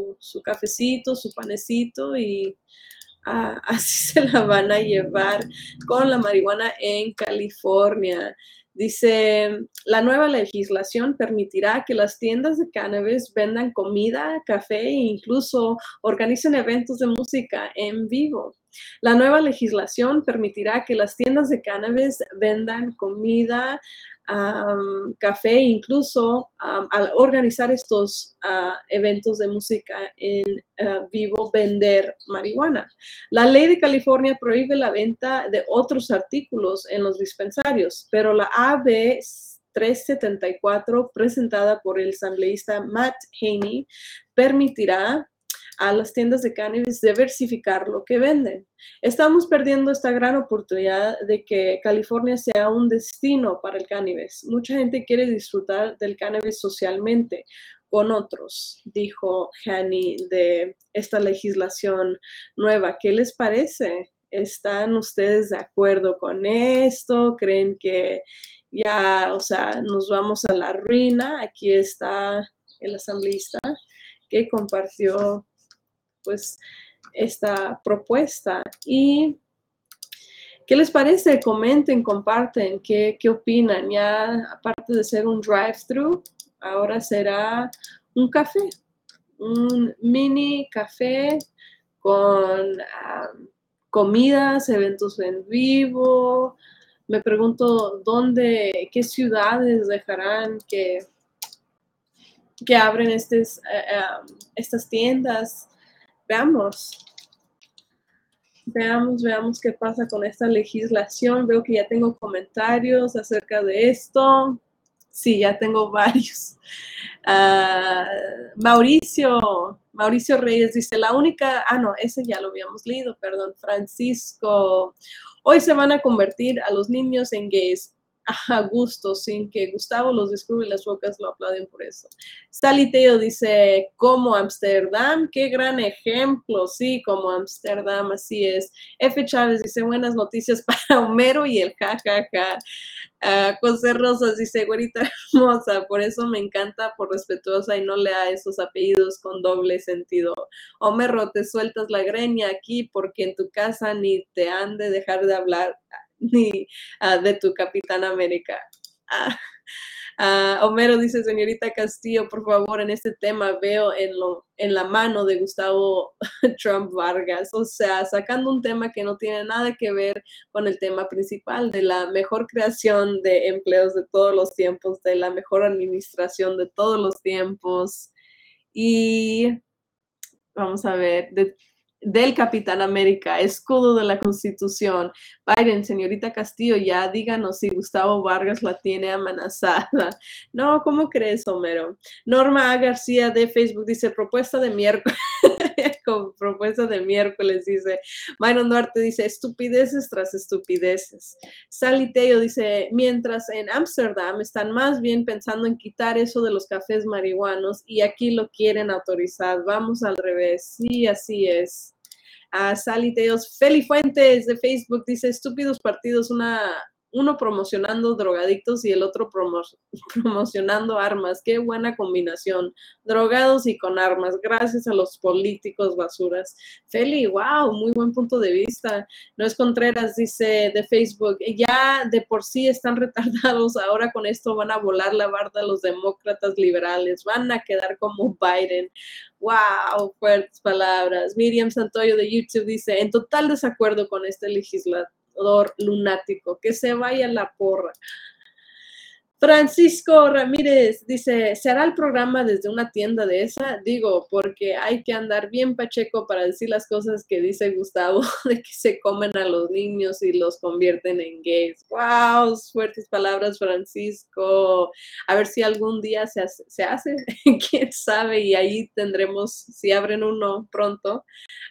cafecito, su panecito y así se la van a llevar con la marihuana en California. Dice, la nueva legislación permitirá que las tiendas de cannabis vendan comida, café e incluso organicen eventos de música en vivo. La nueva legislación permitirá que las tiendas de cannabis vendan comida, café, incluso al organizar estos ah, eventos de música en ah, vivo, vender marihuana. La ley de California prohíbe la venta de otros artículos en los dispensarios, pero la AB 374, presentada por el asambleísta Matt Haney, permitirá a las tiendas de cannabis diversificar lo que venden. Estamos perdiendo esta gran oportunidad de que California sea un destino para el cannabis. Mucha gente quiere disfrutar del cannabis socialmente con otros, dijo Hani de esta legislación nueva. ¿Qué les parece? ¿Están ustedes de acuerdo con esto? ¿Creen que ya, o sea, nos vamos a la ruina? Aquí está el asambleísta que compartió pues esta propuesta. ¿Y qué les parece? Comenten, comparten, ¿qué, qué opinan? Ya aparte de ser un drive-thru, ahora será un café, un mini café con comidas, eventos en vivo. Me pregunto dónde, qué ciudades dejarán que, que abren estes, eh, eh, estas tiendas Veamos. Veamos, veamos qué pasa con esta legislación. Veo que ya tengo comentarios acerca de esto. Sí, ya tengo varios. Uh, Mauricio, Mauricio Reyes dice, la única, ah, no, ese ya lo habíamos leído, perdón, Francisco. Hoy se van a convertir a los niños en gays a gusto, sin que Gustavo los descubre y las bocas lo aplauden por eso. Sally Teo dice, como Amsterdam, qué gran ejemplo, sí, como Amsterdam, así es. F. Chávez dice, buenas noticias para Homero y el jajaja. Ja, ja. José Rosas dice, güerita hermosa, por eso me encanta, por respetuosa y no lea esos apellidos con doble sentido. Homero, te sueltas la greña aquí porque en tu casa ni te han de dejar de hablar ni uh, de tu Capitán América. Uh, Homero dice, señorita Castillo, por favor, en este tema veo en, lo, en la mano de Gustavo Trump Vargas, o sea, sacando un tema que no tiene nada que ver con el tema principal de la mejor creación de empleos de todos los tiempos, de la mejor administración de todos los tiempos. Y vamos a ver, de del Capitán América, escudo de la Constitución. Biden, señorita Castillo, ya díganos si Gustavo Vargas la tiene amenazada. No, ¿cómo crees, Homero? Norma A. García de Facebook dice, propuesta de miércoles. propuesta de miércoles, dice. Myron Duarte dice, estupideces tras estupideces. Sally Teo dice, mientras en Ámsterdam están más bien pensando en quitar eso de los cafés marihuanos y aquí lo quieren autorizar. Vamos al revés. Sí, así es a Sally Teos. Feli Fuentes de Facebook dice, estúpidos partidos, una uno promocionando drogadictos y el otro promocionando armas. Qué buena combinación. Drogados y con armas. Gracias a los políticos basuras. Feli, wow, muy buen punto de vista. No es Contreras, dice de Facebook. Ya de por sí están retardados. Ahora con esto van a volar la barda los demócratas liberales. Van a quedar como Biden. Wow, fuertes palabras. Miriam Santoyo de YouTube dice, en total desacuerdo con este legislador lunático, que se vaya la porra. Francisco Ramírez dice, ¿se hará el programa desde una tienda de esa? Digo, porque hay que andar bien pacheco para decir las cosas que dice Gustavo, de que se comen a los niños y los convierten en gays. ¡Wow! Fuertes palabras, Francisco. A ver si algún día se hace, se hace, quién sabe, y ahí tendremos, si abren uno pronto,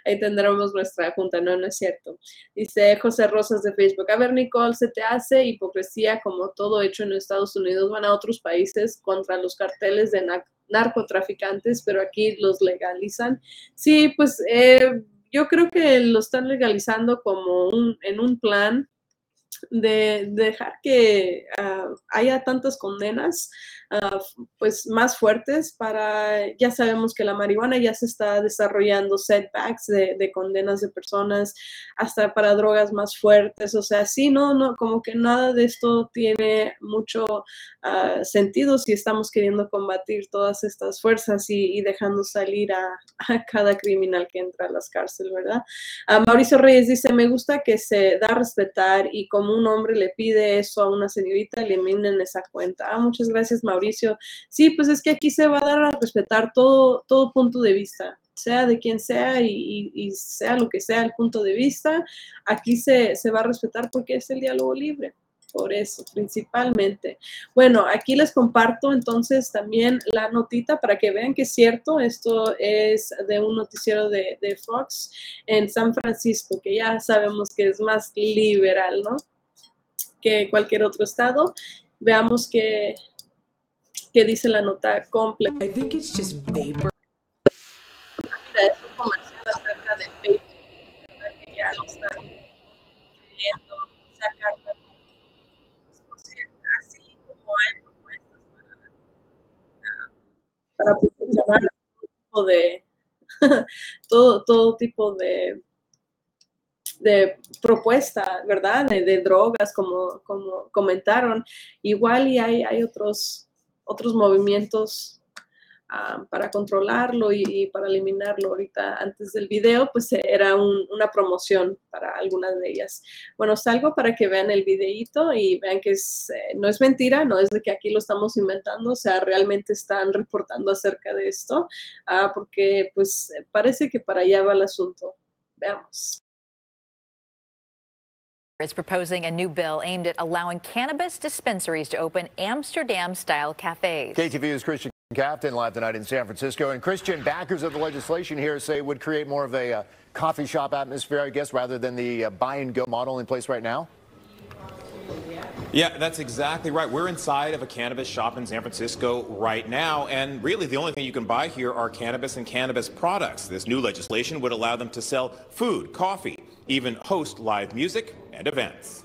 ahí tendremos nuestra junta, no, no es cierto. Dice José Rosas de Facebook, a ver, Nicole, se te hace hipocresía como todo hecho en Estados Unidos Unidos van a otros países contra los carteles de narcotraficantes, pero aquí los legalizan. Sí, pues eh, yo creo que lo están legalizando como un, en un plan de, dejar que ah, haya tantas condenas Ah, pues más fuertes para, ya sabemos que la marihuana ya se está desarrollando setbacks de, condenas de personas hasta para drogas más fuertes, o sea, sí, no, no, como que nada de esto tiene mucho uh, sentido si estamos queriendo combatir todas estas fuerzas y, dejando salir a, cada criminal que entra a las cárceles, ¿verdad? Uh, Mauricio Reyes dice, me gusta que se da a respetar y como un hombre le pide eso a una señorita, eliminen esa cuenta. Ah, muchas gracias, Mauricio Sí, pues es que aquí se va a dar a respetar todo, todo punto de vista, sea de quien sea y, sea lo que sea el punto de vista, aquí se, va a respetar porque es el diálogo libre por eso, principalmente. Bueno, aquí les comparto entonces también la notita para que vean que es cierto, esto es de un noticiero de, de, Fox en San Francisco, que ya sabemos que es más liberal, ¿no? Que cualquier otro estado. Veamos que que dice la nota completa. I think it's just paper. Es un comercial acerca de Facebook, que ya lo están queriendo sacar así como hay propuestas para, para llamar todo tipo de todo, todo tipo de de propuesta, ¿verdad? De, de, drogas, como, como comentaron. Igual y hay, hay otros otros movimientos ah, para controlarlo y, para eliminarlo. Ahorita, antes del video, pues era una promoción para algunas de ellas. Bueno, salgo para que vean el videito y vean que eh, no es mentira, no es de que aquí lo estamos inventando, o sea, realmente están reportando acerca de esto, ah, porque pues parece que para allá va el asunto. Veamos. Is proposing a new bill aimed at allowing cannabis dispensaries to open Amsterdam-style cafes. KTVU's Christian Captain live tonight in San Francisco. And Christian, backers of the legislation here say it would create more of a uh, coffee shop atmosphere, I guess, rather than the uh, buy and go model in place right now. Yeah, that's exactly right. We're inside of a cannabis shop in San Francisco right now, and really the only thing you can buy here are cannabis and cannabis products. This new legislation would allow them to sell food, coffee, even host live music and events.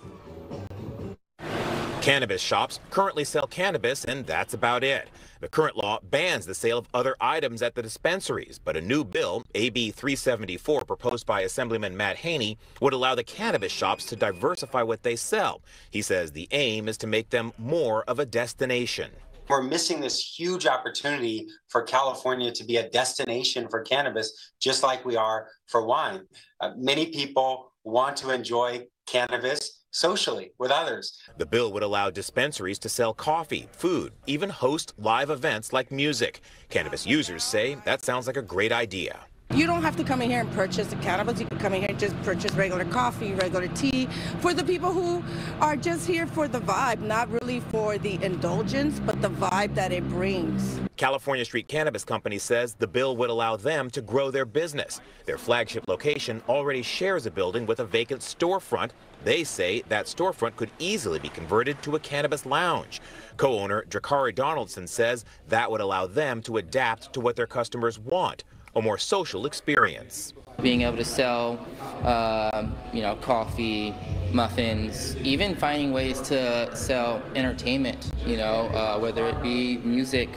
Cannabis shops currently sell cannabis, and that's about it. The current law bans the sale of other items at the dispensaries, but a new bill, AB 374, proposed by Assemblyman Matt Haney, would allow the cannabis shops to diversify what they sell. He says the aim is to make them more of a destination. We're missing this huge opportunity for California to be a destination for cannabis, just like we are for wine. Uh, many people want to enjoy cannabis socially with others. The bill would allow dispensaries to sell coffee, food, even host live events like music. Cannabis users say that sounds like a great idea. You don't have to come in here and purchase the cannabis. You can come in here and just purchase regular coffee, regular tea. For the people who are just here for the vibe, not really for the indulgence, but the vibe that it brings. California Street Cannabis Company says the bill would allow them to grow their business. Their flagship location already shares a building with a vacant storefront. They say that storefront could easily be converted to a cannabis lounge. Co-owner Drakari Donaldson says that would allow them to adapt to what their customers want a more social experience. Being able to sell, uh, you know, coffee, muffins, even finding ways to sell entertainment, you know, uh, whether it be music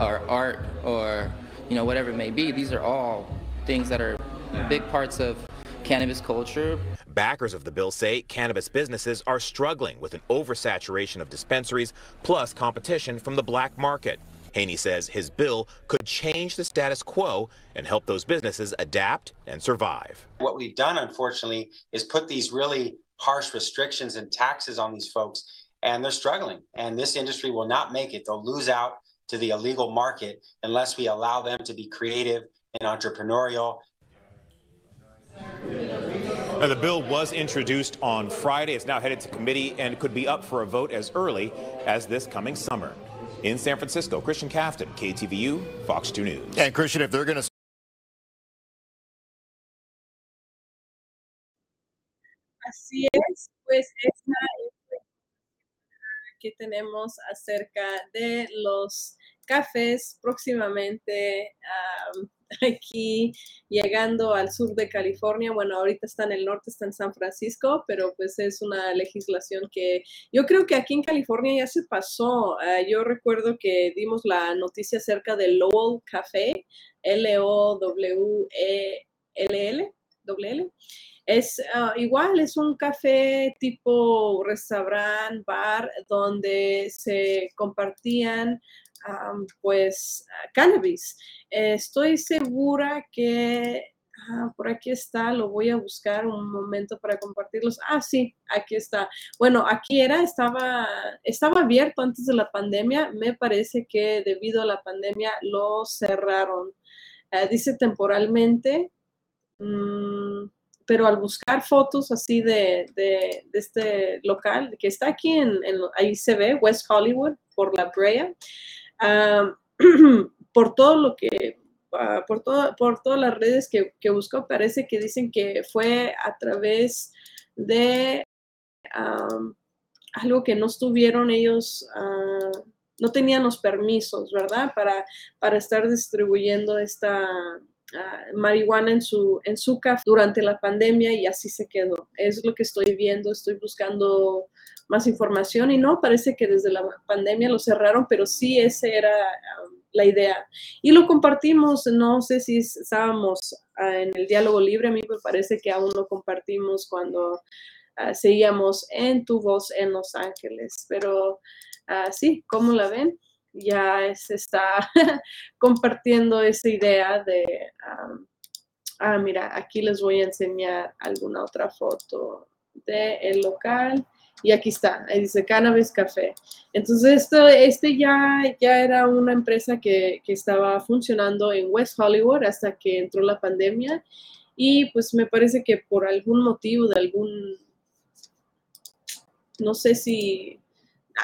or art or, you know, whatever it may be. These are all things that are big parts of cannabis culture. Backers of the bill say cannabis businesses are struggling with an oversaturation of dispensaries plus competition from the black market. Haney says his bill could change the status quo and help those businesses adapt and survive. What we've done, unfortunately, is put these really harsh restrictions and taxes on these folks, and they're struggling. And this industry will not make it. They'll lose out to the illegal market unless we allow them to be creative and entrepreneurial. Now, the bill was introduced on Friday. It's now headed to committee and could be up for a vote as early as this coming summer. In San Francisco, Christian Cafton, KTVU, Fox 2 News. And Christian, if they're going to Así es, pues esta que tenemos acerca de los cafés próximamente um, aquí llegando al sur de California. Bueno, ahorita está en el norte, está en San Francisco, pero pues es una legislación que yo creo que aquí en California ya se pasó. Uh, yo recuerdo que dimos la noticia acerca del Lowell Café, L-O-W-E-L-L, -L, es uh, igual, es un café tipo restaurante, bar, donde se compartían um, pues cannabis. estoy segura que ah, por aquí está, lo voy a buscar un momento para compartirlos. Ah, sí, aquí está. Bueno, aquí era, estaba, estaba abierto antes de la pandemia. Me parece que debido a la pandemia lo cerraron. Uh, dice temporalmente. Mmm, pero al buscar fotos así de, de, de, este local, que está aquí, en, en, ahí se ve, West Hollywood, por la Brea, uh, por todo lo que, uh, por, todo, por todas las redes que, que buscó, parece que dicen que fue a través de algo que no estuvieron ellos, uh, no tenían los permisos, ¿verdad? Para, para estar distribuyendo esta marihuana en su, en su café durante la pandemia y así se quedó. Es lo que estoy viendo, estoy buscando más información y no, parece que desde la pandemia lo cerraron, pero sí esa era um, la idea. Y lo compartimos, no sé si estábamos uh, en el diálogo libre, a mí me parece que aún lo compartimos cuando uh, seguíamos en Tu Voz en Los Ángeles, pero sí, ¿cómo la ven? ya se está compartiendo esa idea de, um, ah, mira, aquí les voy a enseñar alguna otra foto del el local. Y aquí está, ahí dice Cannabis Café. Entonces, esto, este ya, ya era una empresa que, que estaba funcionando en West Hollywood hasta que entró la pandemia. Y pues me parece que por algún motivo, de algún no sé si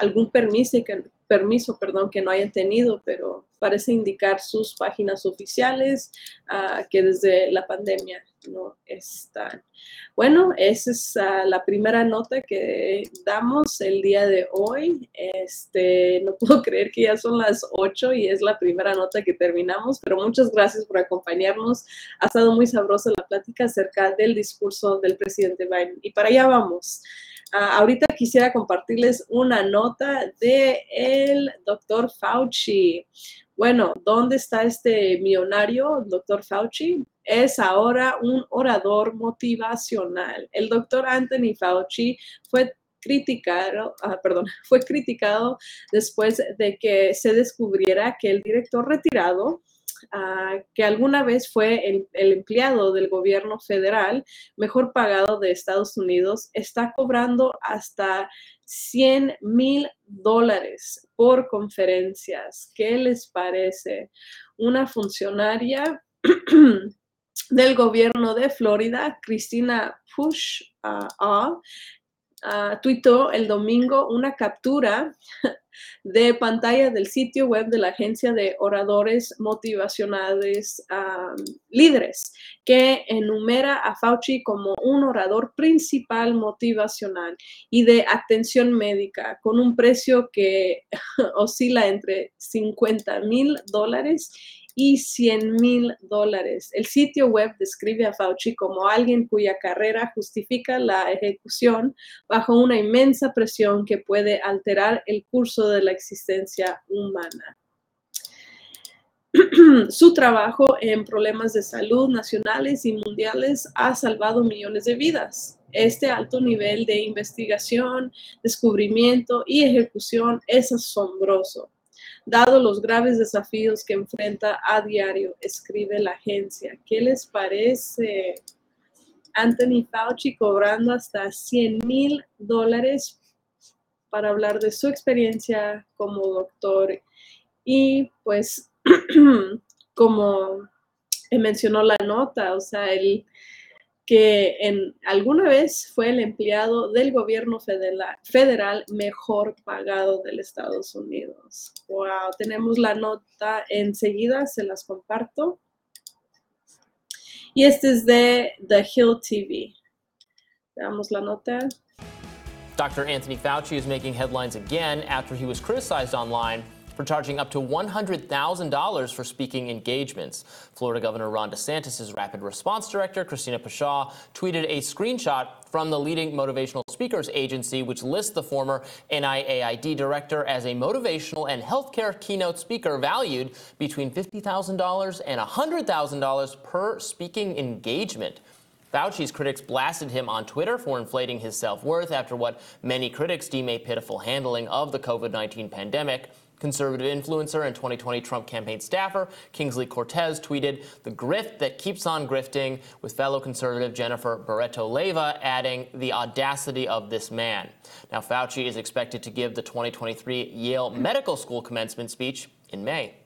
algún permiso que, permiso, perdón, que no hayan tenido, pero parece indicar sus páginas oficiales uh, que desde la pandemia no están. Bueno, esa es uh, la primera nota que damos el día de hoy. Este, no puedo creer que ya son las 8 y es la primera nota que terminamos, pero muchas gracias por acompañarnos. Ha estado muy sabrosa la plática acerca del discurso del presidente Biden. Y para allá vamos. Uh, ahorita quisiera compartirles una nota de el doctor Fauci. Bueno, ¿dónde está este millonario, doctor Fauci? Es ahora un orador motivacional. El doctor Anthony Fauci fue criticado, ah, perdón, fue criticado después de que se descubriera que el director retirado que alguna vez fue el, empleado del gobierno federal mejor pagado de Estados Unidos, está cobrando hasta 100 mil dólares por conferencias. ¿Qué les parece? Una funcionaria del gobierno de Florida, Cristina Push, uh, tuitó el domingo una captura de pantalla del sitio web de la agencia de oradores motivacionales líderes, que enumera a Fauci como un orador principal motivacional y de atención médica con un precio que oscila entre 50 mil dólares y 100 mil dólares. El sitio web describe a Fauci como alguien cuya carrera justifica la ejecución bajo una inmensa presión que puede alterar el curso de la existencia humana. Su trabajo en problemas de salud nacionales y mundiales ha salvado millones de vidas. Este alto nivel de investigación, descubrimiento y ejecución es asombroso dado los graves desafíos que enfrenta a diario, escribe la agencia. ¿Qué les parece? Anthony Fauci cobrando hasta 100 mil dólares para hablar de su experiencia como doctor. Y pues, como mencionó la nota, o sea, el que en, alguna vez fue el empleado del gobierno federal, mejor pagado del Estados Unidos. Wow, tenemos la nota enseguida, se las comparto. Y este es de The Hill TV. Veamos la nota. Dr. Anthony Fauci is making headlines again after he was criticized online for charging up to $100,000 for speaking engagements. Florida Governor Ron DeSantis' rapid response director, Christina Pashaw, tweeted a screenshot from the leading motivational speakers agency, which lists the former NIAID director as a motivational and healthcare keynote speaker valued between $50,000 and $100,000 per speaking engagement. Fauci's critics blasted him on Twitter for inflating his self worth after what many critics deem a pitiful handling of the COVID 19 pandemic. Conservative influencer and 2020 Trump campaign staffer Kingsley Cortez tweeted, The grift that keeps on grifting, with fellow conservative Jennifer Barreto Leva adding, The audacity of this man. Now, Fauci is expected to give the 2023 Yale Medical School commencement speech in May.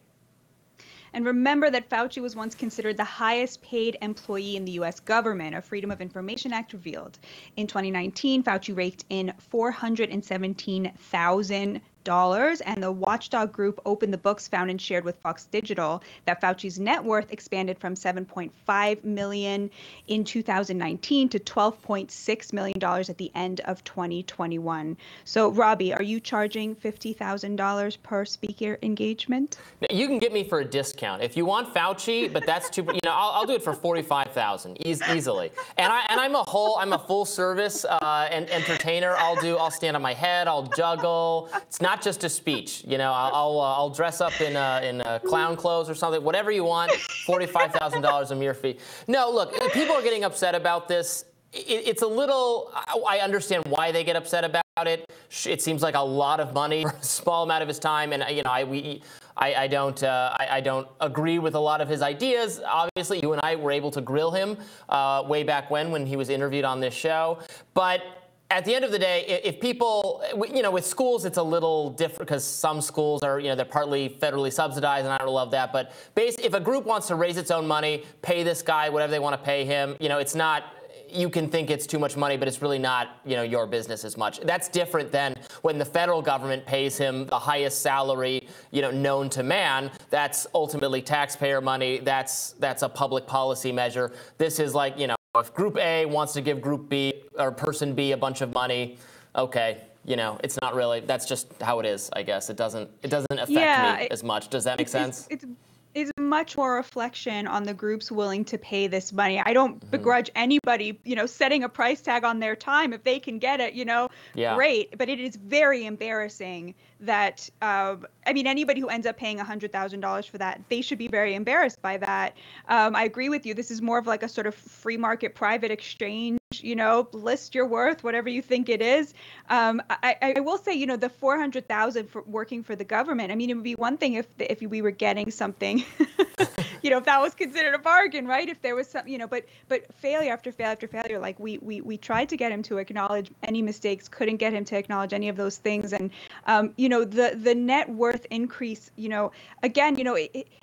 And remember that Fauci was once considered the highest paid employee in the US government, a Freedom of Information Act revealed. In 2019, Fauci raked in 417,000 dollars and the watchdog group opened the books found and shared with fox digital that fauci's net worth expanded from 7.5 million in 2019 to 12.6 million dollars at the end of 2021 so robbie are you charging $50000 per speaker engagement? You can get me for a discount. If you want fauci but that's too you know i'll, I'll do it for 45000 easily. And i and i'm a whole i'm a full service uh, and entertainer. I'll do i'll stand on my head i'll juggle. It's not not just a speech. You know, I'll I'll, uh, I'll dress up in uh, in uh, clown clothes or something, whatever you want. Forty-five thousand dollars a mere fee. No, look, people are getting upset about this. It, it's a little. I understand why they get upset about it. It seems like a lot of money for a small amount of his time, and you know, I we. I, I, don't uh, I, I, don't agree with a lot of his ideas. Obviously, you and I were able to grill him uh, way back when when he was interviewed on this show. But at the end of the day, if people, you know, with schools, it's a little different because some schools are, you know, they're partly federally subsidized, and I don't love that. But if a group wants to raise its own money, pay this guy whatever they want to pay him, you know, it's not you can think it's too much money, but it's really not, you know, your business as much. That's different than when the federal government pays him the highest salary, you know, known to man. That's ultimately taxpayer money. That's that's a public policy measure. This is like, you know, if Group A wants to give Group B or Person B a bunch of money, okay, you know, it's not really. That's just how it is, I guess. It doesn't it doesn't affect Yeah, me it- as much. Does that make it's, sense? It's, it's is much more reflection on the groups willing to pay this money. I don't mm-hmm. begrudge anybody, you know, setting a price tag on their time if they can get it, you know, Yeah. great. But it is very embarrassing that, um, I mean, anybody who ends up paying $100,000 for that, they should be very embarrassed by that. Um, I agree with you. This is more of like a sort of free market private exchange, you know, list your worth, whatever you think it is. Um, I, I will say, you know, the 400,000 for working for the government. I mean, it would be one thing if if we were getting something, you know, if that was considered a bargain, right? If there was some, you know, but but failure after failure after failure, like we we we tried to get him to acknowledge any mistakes, couldn't get him to acknowledge any of those things, and um, you know, the the net worth increase, you know, again, you know,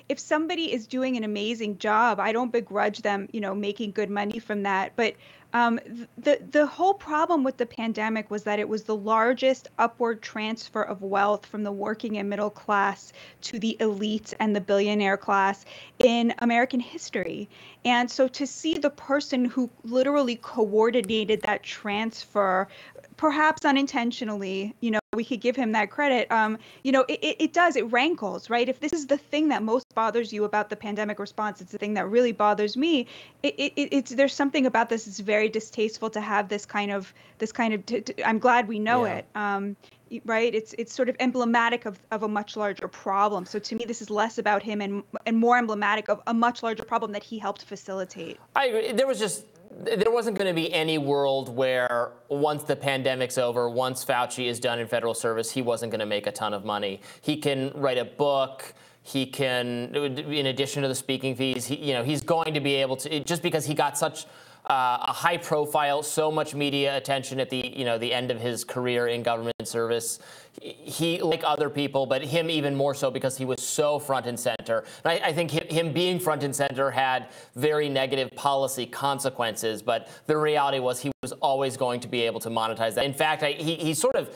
if somebody is doing an amazing job, I don't begrudge them, you know, making good money from that, but um, the the whole problem with the pandemic was that it was the largest upward transfer of wealth from the working and middle class to the elite and the billionaire class in American history. And so to see the person who literally coordinated that transfer, perhaps unintentionally, you know, we could give him that credit. Um, you know, it, it, it does, it rankles, right? If this is the thing that most bothers you about the pandemic response, it's the thing that really bothers me. It, it, it- it's there's something about this that's very distasteful to have this kind of this kind of. T- t- I'm glad we know Yeah. it. Um, right? It's it's sort of emblematic of, of a much larger problem. So to me, this is less about him and and more emblematic of a much larger problem that he helped facilitate. I agree. There was just there wasn't going to be any world where once the pandemic's over, once Fauci is done in federal service, he wasn't going to make a ton of money. He can write a book. He can, in addition to the speaking fees, he, you know, he's going to be able to just because he got such uh, a high profile, so much media attention at the you know the end of his career in government service. He, like other people, but him even more so because he was so front and center. And I, I think him, him being front and center had very negative policy consequences. But the reality was he was always going to be able to monetize that. In fact, I, he, he sort of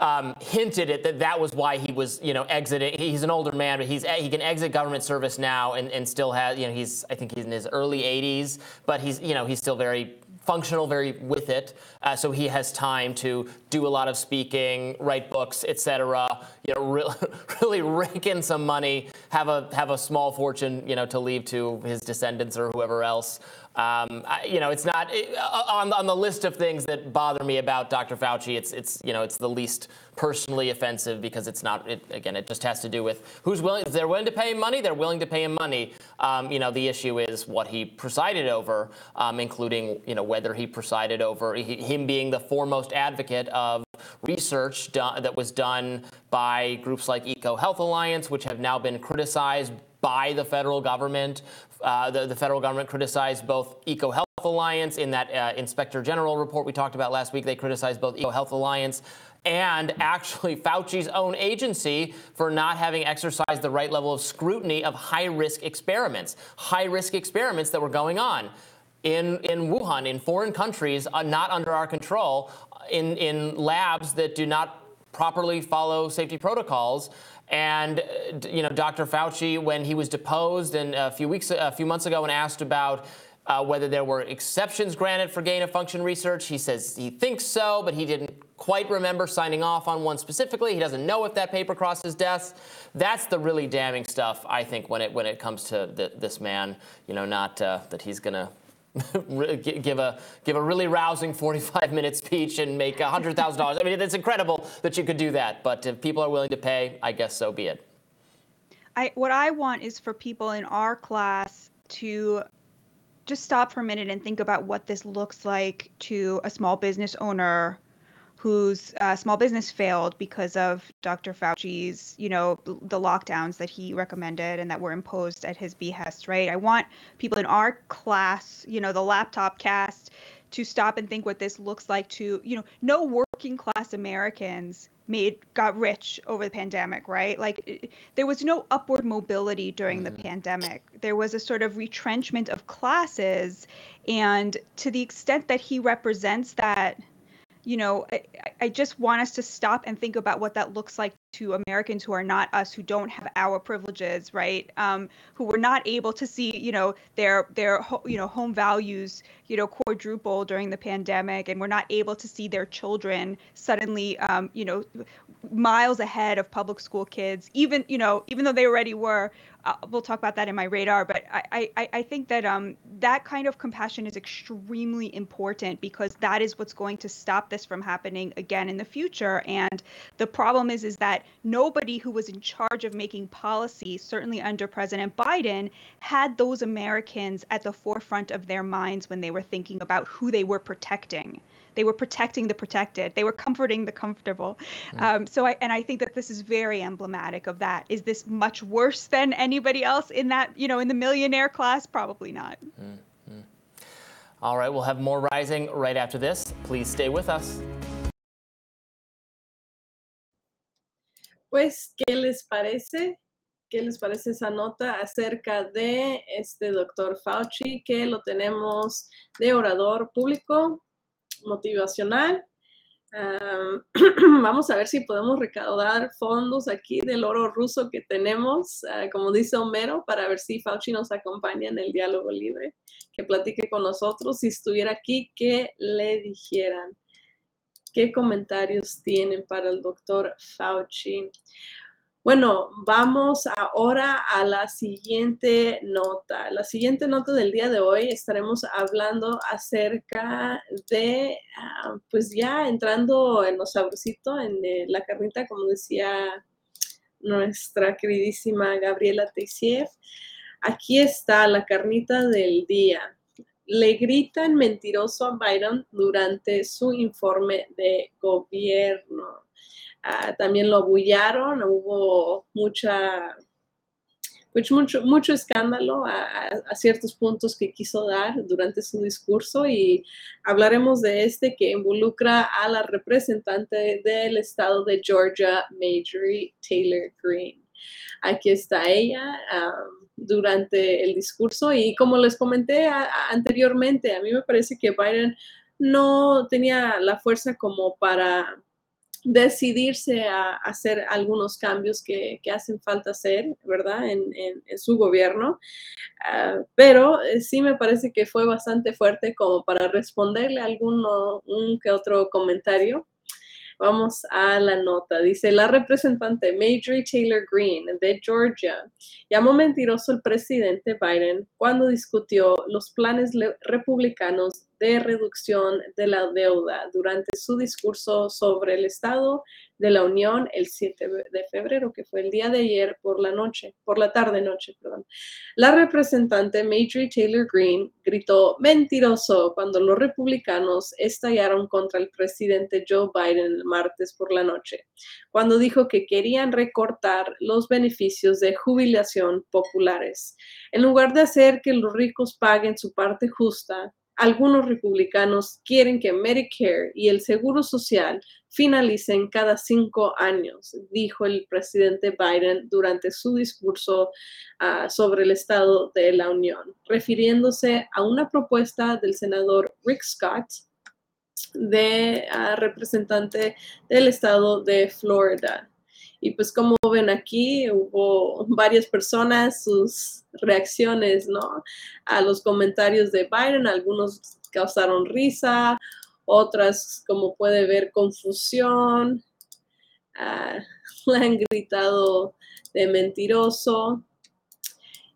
um, hinted at that that was why he was, you know, exiting. He's an older man, but he's he can exit government service now and, and still has, you know, he's I think he's in his early 80s, but he's you know he's still very functional, very with it. Uh, so he has time to do a lot of speaking, write books, etc. You know, really, really rake in some money, have a have a small fortune, you know, to leave to his descendants or whoever else. Um, I, you know, it's not it, uh, on, on the list of things that bother me about Dr. Fauci. It's it's you know it's the least personally offensive because it's not. It, again, it just has to do with who's willing. If they're willing to pay him money, they're willing to pay him money. Um, you know, the issue is what he presided over, um, including you know whether he presided over he, him being the foremost advocate of research done, that was done by groups like Eco Health Alliance, which have now been criticized by the federal government. Uh, the, the federal government criticized both Eco Health Alliance in that uh, Inspector General report we talked about last week. They criticized both Eco Health Alliance and actually Fauci's own agency for not having exercised the right level of scrutiny of high risk experiments, high risk experiments that were going on in, in Wuhan, in foreign countries, uh, not under our control, in, in labs that do not properly follow safety protocols. And uh, you know, Dr. Fauci, when he was deposed and a few weeks, a few months ago, and asked about uh, whether there were exceptions granted for gain of function research, he says he thinks so, but he didn't quite remember signing off on one specifically. He doesn't know if that paper crossed his desk. That's the really damning stuff, I think, when it when it comes to th- this man. You know, not uh, that he's gonna give a give a really rousing 45 minute speech and make hundred thousand dollars. I mean, it's incredible that you could do that. But if people are willing to pay, I guess so be it. I what I want is for people in our class to just stop for a minute and think about what this looks like to a small business owner whose uh, small business failed because of Dr. Fauci's, you know, the lockdowns that he recommended and that were imposed at his behest, right? I want people in our class, you know, the laptop cast, to stop and think what this looks like to, you know, no working class Americans made got rich over the pandemic, right? Like it, there was no upward mobility during the pandemic. There was a sort of retrenchment of classes, and to the extent that he represents that, you know, I, I just want us to stop and think about what that looks like to Americans who are not us, who don't have our privileges, right? Um, who were not able to see, you know, their their you know home values, you know, quadruple during the pandemic, and were not able to see their children suddenly, um, you know, miles ahead of public school kids, even you know, even though they already were. Uh, we'll talk about that in my radar, but I I, I think that um that kind of compassion is extremely important because that is what's going to stop this from happening again in the future. And the problem is is that nobody who was in charge of making policy, certainly under President Biden, had those Americans at the forefront of their minds when they were thinking about who they were protecting. They were protecting the protected. They were comforting the comfortable. Hmm. Um, so I and I think that this is very emblematic of that. Is this much worse than anybody else in that you know in the millionaire class? Probably not. Hmm. Hmm. All right, we'll have more rising right after this. Please stay with us. Pues, ¿qué les parece? ¿Qué les parece esa nota acerca de este doctor Fauci que lo tenemos de orador público, motivacional? Am, vamos a ver si podemos recaudar fondos aquí del oro ruso que tenemos, ah, como dice Homero, para ver si Fauci nos acompaña en el diálogo libre, que platique con nosotros. Si estuviera aquí, que le dijeran. ¿Qué comentarios tienen para el doctor Fauci? Bueno, vamos ahora a la siguiente nota. La siguiente nota del día de hoy estaremos hablando acerca de, ah, pues ya entrando en lo sabrosito, en eh, la carnita, como decía nuestra queridísima Gabriela Teixier. Aquí está la carnita del día le gritan mentiroso a Biden durante su informe de gobierno. Ah, también lo abullaron, hubo mucha, pues mucho, mucho escándalo a, ciertos puntos que quiso dar durante su discurso y hablaremos de este que involucra a la representante del estado de Georgia, Marjorie Taylor Greene. Aquí está ella durante el discurso y como les comenté anteriormente, a mí me parece que Biden no tenía la fuerza como para decidirse a hacer algunos cambios que, hacen falta hacer, ¿verdad? En, su gobierno. Ah, pero eh, sí me parece que fue bastante fuerte como para responderle a alguno, un que otro comentario. Vamos a la nota. Dice la representante Marjorie Taylor Greene de Georgia llamó mentiroso el presidente Biden cuando discutió los planes republicanos de reducción de la deuda durante su discurso sobre el estado de la Unión el 7 de febrero, que fue el día de ayer por la noche, por la tarde noche, perdón. La representante Marjorie Taylor Greene gritó mentiroso cuando los republicanos estallaron contra el presidente Joe Biden el martes por la noche, cuando dijo que querían recortar los beneficios de jubilación populares. En lugar de hacer que los ricos paguen su parte justa, algunos republicanos quieren que Medicare y el Seguro Social finalicen cada cinco años, dijo el presidente Biden durante su discurso ah, sobre el Estado de la Unión, refiriéndose a una propuesta del senador Rick Scott, de ah, representante del Estado de Florida. Y pues como ven aquí, hubo varias personas, sus reacciones, ¿no? A los comentarios de Biden, algunos causaron risa, otras, como puede ver, confusión, ah, le han gritado de mentiroso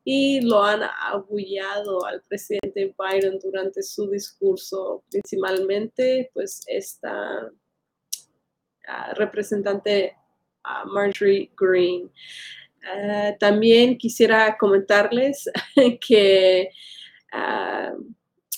y lo han abullado al presidente Biden durante su discurso, principalmente pues esta ah, representante Marjorie Green. Ah, también quisiera comentarles que ah,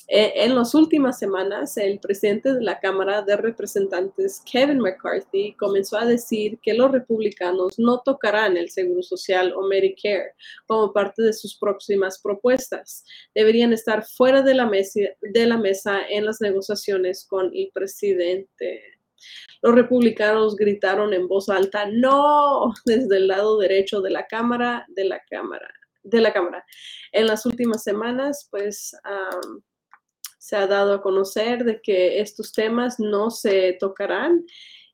e- en las últimas semanas, el presidente de la Cámara de Representantes, Kevin McCarthy, comenzó a decir que los republicanos no tocarán el Seguro Social o Medicare como parte de sus próximas propuestas. Deberían estar fuera de la mesa en las negociaciones con el presidente. Los republicanos gritaron en voz alta, no, desde el lado derecho de la Cámara, de la Cámara, de la Cámara. En las últimas semanas, pues se ha dado a conocer de que estos temas no se tocarán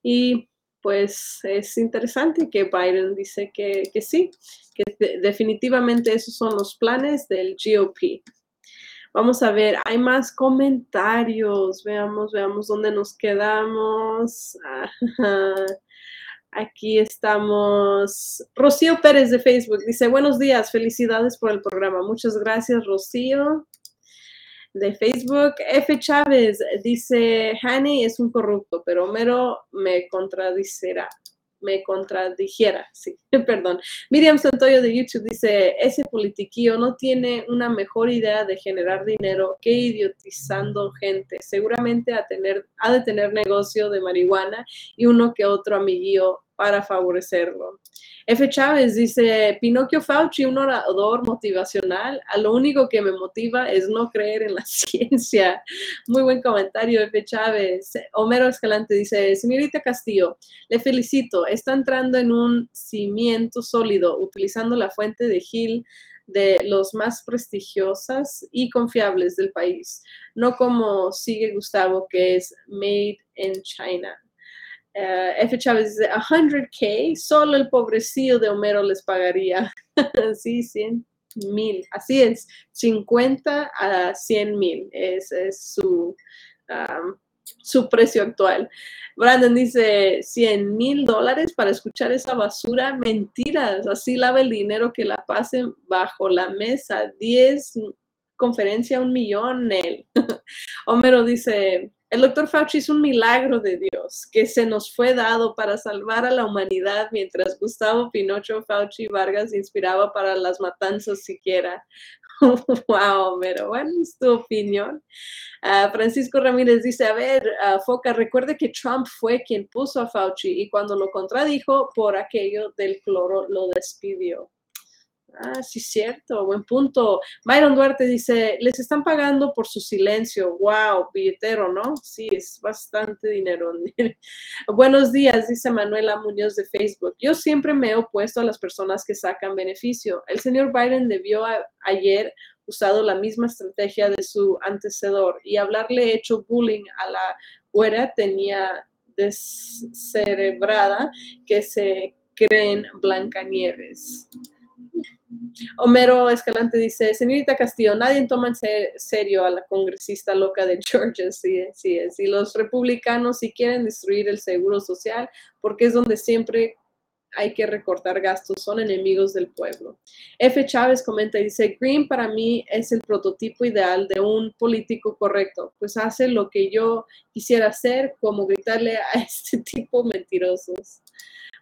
y pues es interesante que Biden dice que, que sí, que definitivamente esos son los planes del GOP. Vamos a ver, hay más comentarios. Veamos, veamos dónde nos quedamos. Aquí estamos. Rocío Pérez de Facebook dice, buenos días, felicidades por el programa. Muchas gracias, Rocío. De Facebook, F. Chávez dice, Hani es un corrupto, pero Homero me contradicirá me contradijera, sí, perdón. Miriam Santoyo de YouTube dice, ese politiquillo no tiene una mejor idea de generar dinero que idiotizando gente. Seguramente a tener, ha de tener negocio de marihuana y uno que otro amiguillo para favorecerlo. F. Chávez dice, Pinocchio Fauci, un orador motivacional, a lo único que me motiva es no creer en la ciencia. Muy buen comentario, F. Chávez. Homero Escalante dice, señorita Castillo, le felicito, está entrando en un cimiento sólido, utilizando la fuente de Gil de los más prestigiosas y confiables del país, no como sigue Gustavo, que es Made in China. Eh, F. Chávez dice, 100K, solo el pobrecillo de Homero les pagaría. sí, 100 mil. Así es, 50 a 100 mil es, su, su precio actual. Brandon dice, 100 mil dólares para escuchar esa basura. Mentiras, así lava el dinero que la pasen bajo la mesa. 10 conferencia, un millón. Él. Homero dice, el doctor Fauci es un milagro de Dios que se nos fue dado para salvar a la humanidad mientras Gustavo Pinocho Fauci Vargas inspiraba para las matanzas siquiera. wow, pero bueno, es tu opinión. Ah, Francisco Ramírez dice, a ver, uh, Foca, recuerde que Trump fue quien puso a Fauci y cuando lo contradijo por aquello del cloro lo despidió. Ah, sí, cierto, buen punto. Byron Duarte dice, les están pagando por su silencio. Wow, billetero, ¿no? Sí, es bastante dinero. Buenos días, dice Manuela Muñoz de Facebook. Yo siempre me he opuesto a las personas que sacan beneficio. El señor Biden debió ayer usado la misma estrategia de su antecedor y hablarle hecho bullying a la güera tenía descerebrada que se creen Blancanieves. Homero Escalante dice, señorita Castillo, nadie toma en serio a la congresista loca de Georgia, sí, sí es. Y los republicanos si quieren destruir el seguro social, porque es donde siempre hay que recortar gastos, son enemigos del pueblo. F. Chávez comenta y dice, Green para mí es el prototipo ideal de un político correcto, pues hace lo que yo quisiera hacer, como gritarle a este tipo mentirosos.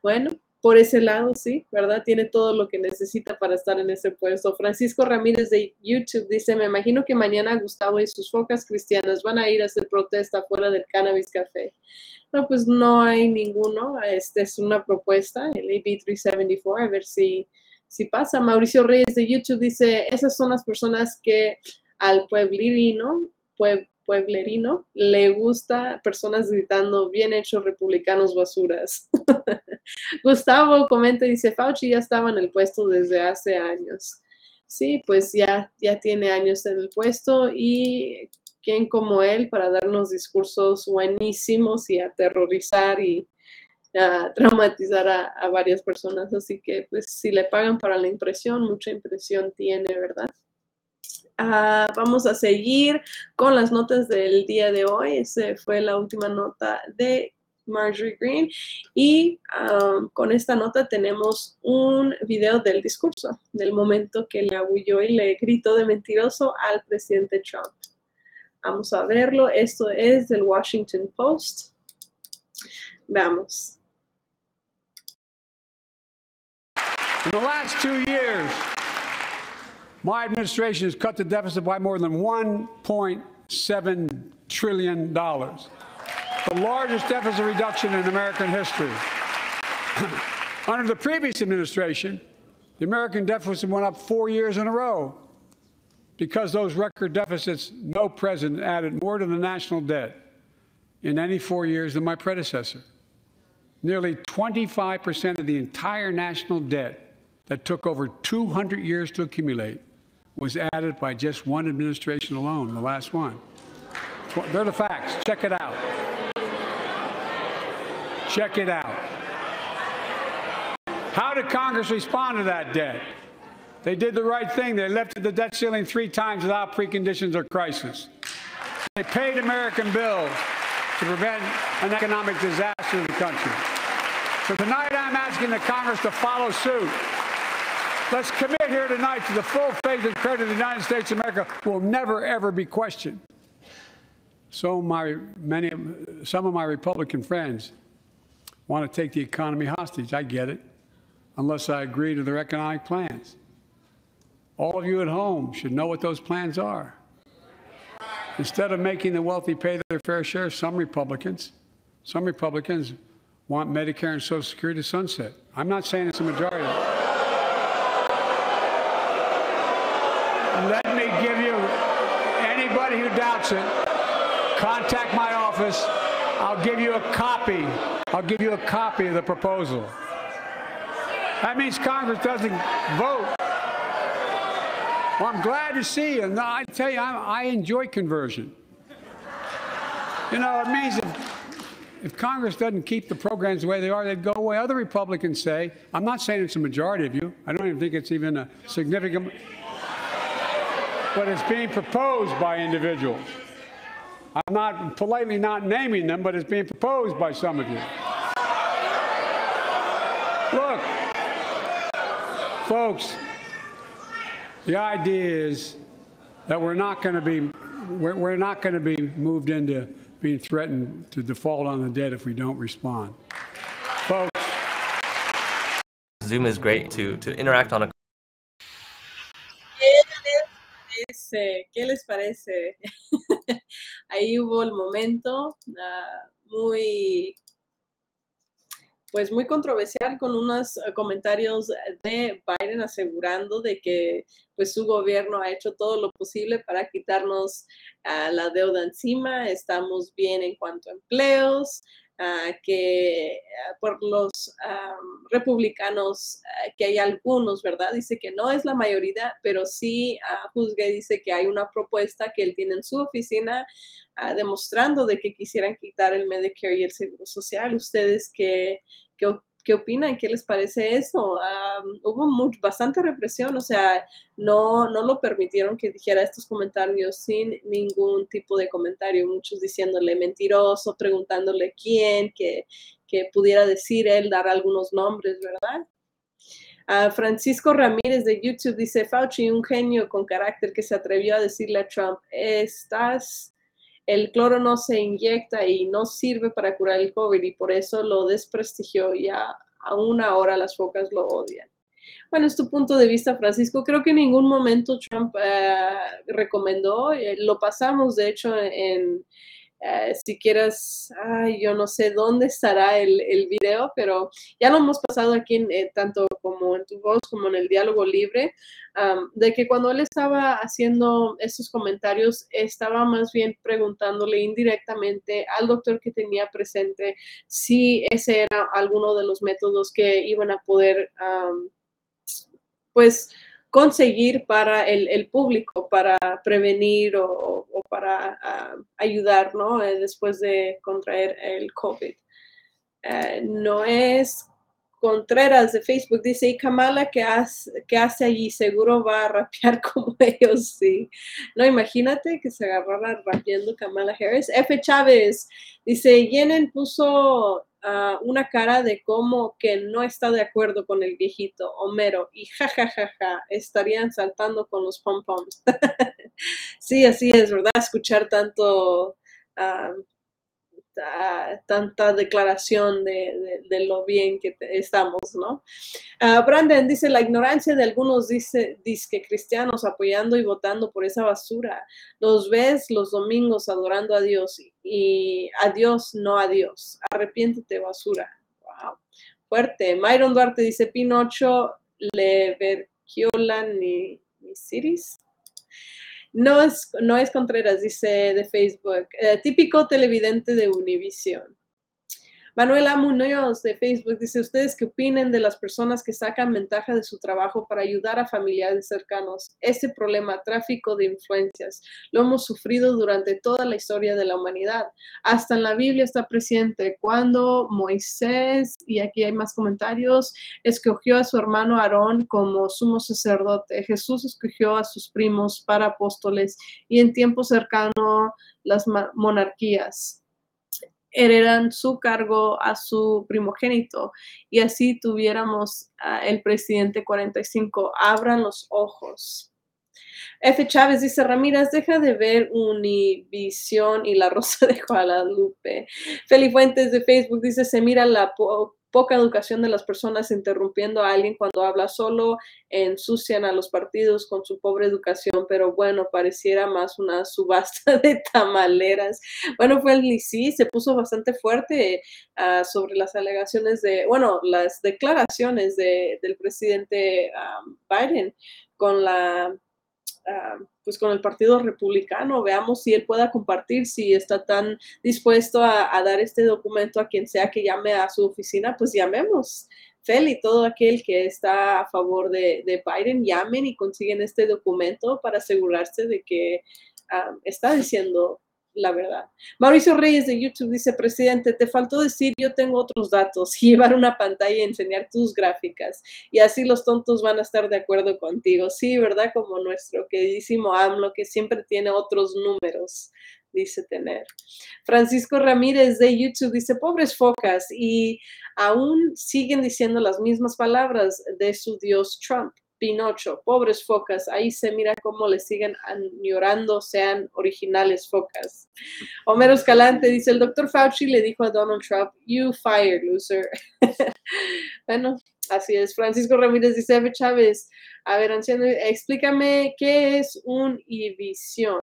Bueno, por ese lado, sí, ¿verdad? Tiene todo lo que necesita para estar en ese puesto. Francisco Ramírez de YouTube dice, me imagino que mañana Gustavo y sus focas cristianas van a ir a hacer protesta fuera del Cannabis Café. No, pues no hay ninguno. Esta es una propuesta, el AB 374, a ver si, si pasa. Mauricio Reyes de YouTube dice, esas son las personas que al pueblino, pueblo, pueblerino le gusta personas gritando, bien hechos republicanos basuras. Gustavo comenta y dice, Fauci ya estaba en el puesto desde hace años. Sí, pues ya, ya tiene años en el puesto y quién como él para darnos discursos buenísimos y aterrorizar y traumatizar a, varias personas. Así que pues si le pagan para la impresión, mucha impresión tiene, ¿verdad? Ah, vamos a seguir con las notas del día de hoy. Esa fue la última nota de Marjorie Green. Y um, con esta nota tenemos un video del discurso, del momento que le abulló y le gritó de mentiroso al presidente Trump. Vamos a verlo. Esto es del Washington Post. Veamos. In the last two years, My administration has cut the deficit by more than $1.7 trillion, the largest deficit reduction in American history. Under the previous administration, the American deficit went up four years in a row. Because those record deficits, no president added more to the national debt in any four years than my predecessor. Nearly 25% of the entire national debt that took over 200 years to accumulate was added by just one administration alone, the last one. They're the facts. Check it out. Check it out. How did Congress respond to that debt? They did the right thing. They lifted the debt ceiling three times without preconditions or crisis. They paid American bills to prevent an economic disaster in the country. So tonight I'm asking the Congress to follow suit. Let's commit here tonight to the full faith and credit of the United States of America will never, ever be questioned. So my many, some of my Republican friends want to take the economy hostage. I get it, unless I agree to their economic plans. All of you at home should know what those plans are. Instead of making the wealthy pay their fair share, some Republicans, some Republicans want Medicare and Social Security to sunset. I'm not saying it's a majority. Let me give you anybody who doubts it, contact my office. I'll give you a copy. I'll give you a copy of the proposal. That means Congress doesn't vote. Well, I'm glad to see you. No, I tell you, I, I enjoy conversion. You know, it means if, if Congress doesn't keep the programs the way they are, they'd go away. Other Republicans say, I'm not saying it's a majority of you. I don't even think it's even a significant, but it's being proposed by individuals. I'm not politely not naming them, but it's being proposed by some of you. Look, folks, the idea is that we're not going to be we're, we're not going to be moved into being threatened to default on the debt if we don't respond. Folks, Zoom is great to to interact on a parece? ¿Qué les parece? Ahí hubo el momento uh, muy, pues muy controversial con unos uh, comentarios de Biden asegurando de que pues su gobierno ha hecho todo lo posible para quitarnos uh, la deuda encima, estamos bien en cuanto a empleos, Uh, que uh, por los um, republicanos, que hay algunos, ¿verdad? Dice que no es la mayoría, pero sí juzgue, dice que hay una propuesta que él tiene en su oficina demostrando de que quisieran quitar el Medicare y el Seguro Social. ¿Ustedes qué, qué, qué opinan? ¿Qué les parece eso? Um, hubo bastante represión, o sea, no, no lo permitieron que dijera estos comentarios sin ningún tipo de comentario, muchos diciéndole mentiroso, preguntándole quién, que, que pudiera decir él, dar algunos nombres, ¿verdad? Uh, Francisco Ramírez de YouTube dice, Fauci, un genio con carácter que se atrevió a decirle a Trump, estás el cloro no se inyecta y no sirve para curar el COVID y por eso lo desprestigió y aún ahora las focas lo odian. Bueno, es tu punto de vista, Francisco. Creo que en ningún momento Trump uh, recomendó, eh, lo pasamos de hecho en, Uh, si quieres, ay, yo no sé dónde estará el, el video, pero ya lo hemos pasado aquí eh, tanto como en tu voz como en el diálogo libre, de que cuando él estaba haciendo estos comentarios, estaba más bien preguntándole indirectamente al doctor que tenía presente si ese era alguno de los métodos que iban a poder, pues, conseguir para el, el, público, para prevenir o, para uh, ayudar, ¿no? Eh, después de contraer el COVID. Uh, no es Contreras de Facebook, dice, y Kamala, ¿qué hace, ¿qué hace allí? Seguro va a rapear como ellos, sí. No, imagínate que se agarrara rapeando Kamala Harris. F. Chávez dice, Yenen puso uh, una cara de como que no está de acuerdo con el viejito Homero y jajajaja, ja, ja, ja, estarían saltando con los pom-poms. sí, así es, ¿verdad? Escuchar tanto, uh, tanta declaración de, de, lo bien que estamos, ¿no? Uh, Brandon dice, la ignorancia de algunos dice, dice que cristianos apoyando y votando por esa basura. Los ves los domingos adorando a Dios y a Dios, no a Dios. Arrepiéntete, basura. Wow. Fuerte. Myron Duarte dice, Pinocho, Leverquiola, ni, ni Ciris. No es, no es Contreras, dice de Facebook. Eh, típico televidente de Univision. Manuela Muñoz de Facebook dice, ¿ustedes qué opinen de las personas que sacan ventaja de su trabajo para ayudar a familiares cercanos? Este problema, tráfico de influencias, lo hemos sufrido durante toda la historia de la humanidad. Hasta en la Biblia está presente cuando Moisés, y aquí hay más comentarios, escogió a su hermano Aarón como sumo sacerdote. Jesús escogió a sus primos para apóstoles y en tiempo cercano las monarquías heredan su cargo a su primogénito y así tuviéramos el presidente 45. Abran los ojos. F. Chávez dice, Ramírez, deja de ver Univisión y La Rosa de Guadalupe. Feli Fuentes de Facebook dice, se mira la poca educación de las personas interrumpiendo a alguien cuando habla solo, ensucian a los partidos con su pobre educación, pero bueno, pareciera más una subasta de tamaleras. Bueno, fue el sí, se puso bastante fuerte ah, sobre las alegaciones de, bueno, las declaraciones del presidente ah, Biden con la Ah, pues con el Partido Republicano, veamos si él pueda compartir, si está tan dispuesto a, dar este documento a quien sea que llame a su oficina, pues llamemos. Feli, todo aquel que está a favor de, de Biden, llamen y consiguen este documento para asegurarse de que ah, está diciendo la verdad. Mauricio Reyes de YouTube dice, presidente, te faltó decir yo tengo otros datos llevar una pantalla y enseñar tus gráficas y así los tontos van a estar de acuerdo contigo. Sí, ¿verdad? Como nuestro queridísimo AMLO que siempre tiene otros números, dice tener. Francisco Ramírez de YouTube dice, pobres focas y aún siguen diciendo las mismas palabras de su dios Trump. Pinocho, pobres focas, ahí se mira cómo le siguen añorando, sean originales focas. Homero Escalante dice, el doctor Fauci le dijo a Donald Trump, you fire, loser. bueno, así es. Francisco Ramírez dice, Eve Chávez, a ver, anciano, explícame qué es un Ivisión.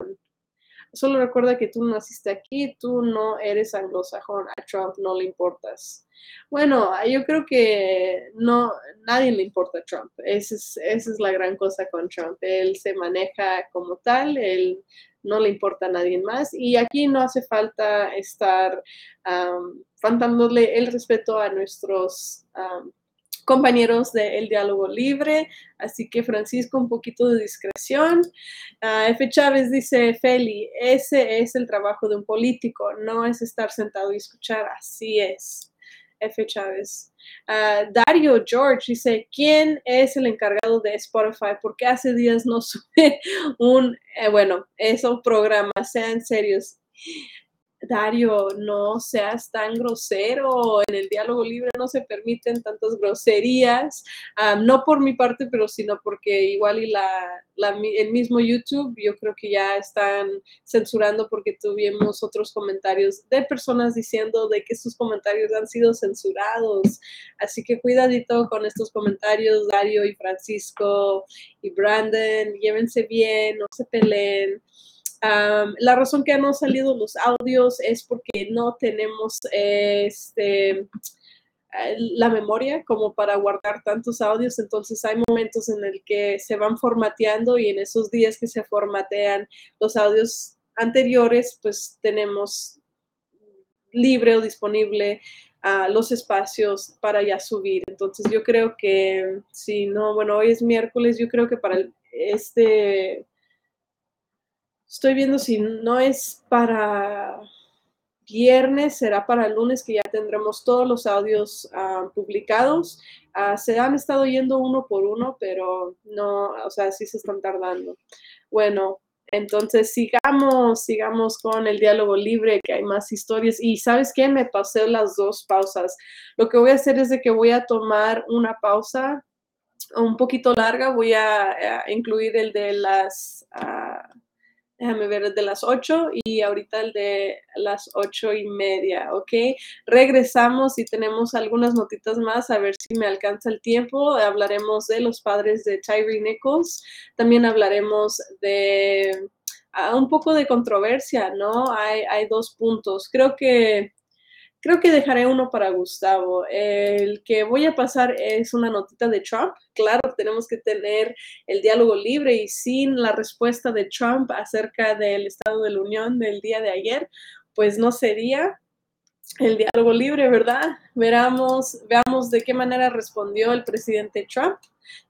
Solo recuerda que tú naciste aquí, tú no eres anglosajón, a Trump no le importas. Bueno, yo creo que no, nadie le importa a Trump. Esa es, esa es la gran cosa con Trump. Él se maneja como tal, él no le importa a nadie más. Y aquí no hace falta estar um, faltándole el respeto a nuestros compañeros del diálogo libre. Así que Francisco, un poquito de discreción. Ah, F. Chávez dice, Feli, ese es el trabajo de un político, no es estar sentado y escuchar. Así es. F. Chávez. Ah, Dario George dice, ¿quién es el encargado de Spotify? Porque hace días no sube un, eh, bueno, esos programas, sean serios. Dario, no seas tan grosero, en el diálogo libre no se permiten tantas groserías, ah, no por mi parte, pero sino porque igual y la, el mismo YouTube, yo creo que ya están censurando porque tuvimos otros comentarios de personas diciendo de que sus comentarios han sido censurados, así que cuidadito con estos comentarios, Dario y Francisco y Brandon, llévense bien, no se peleen la razón que no han salido los audios es porque no tenemos este, la memoria como para guardar tantos audios, entonces hay momentos en el que se van formateando y en esos días que se formatean los audios anteriores, pues tenemos libre o disponible los espacios para ya subir. Entonces yo creo que si no, bueno, hoy es miércoles, yo creo que para este Estoy viendo si no es para viernes, será para lunes que ya tendremos todos los audios ah, publicados. Ah, se han estado yendo uno por uno, pero no, o sea, sí se están tardando. Bueno, entonces sigamos, sigamos con el diálogo libre, que hay más historias. Y sabes qué, me pasé las dos pausas. Lo que voy a hacer es de que voy a tomar una pausa un poquito larga, voy a, incluir el de las... Ah, déjame ver, el de las 8 y ahorita el de las ocho y media, ¿ok? Regresamos y tenemos algunas notitas más, a ver si me alcanza el tiempo. Hablaremos de los padres de Tyree Nichols, también hablaremos de ah, un poco de controversia, ¿no? Hay, hay dos puntos. Creo que creo que dejaré uno para Gustavo. El que voy a pasar es una notita de Trump. Claro, tenemos que tener el diálogo libre y sin la respuesta de Trump acerca del Estado de la Unión del día de ayer, pues no sería el diálogo libre, ¿verdad? Veramos, veamos de qué manera respondió el presidente Trump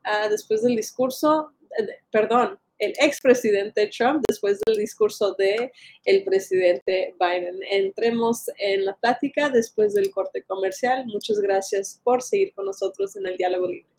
ah, después del discurso, eh, perdón, el expresidente Trump después del discurso de el presidente Biden. Entremos en la plática después del corte comercial. Muchas gracias por seguir con nosotros en el diálogo libre.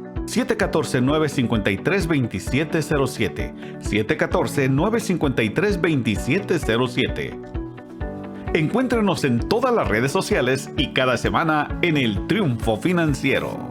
714-953-2707. 714-953-2707. Encuéntrenos en todas las redes sociales y cada semana en el Triunfo Financiero.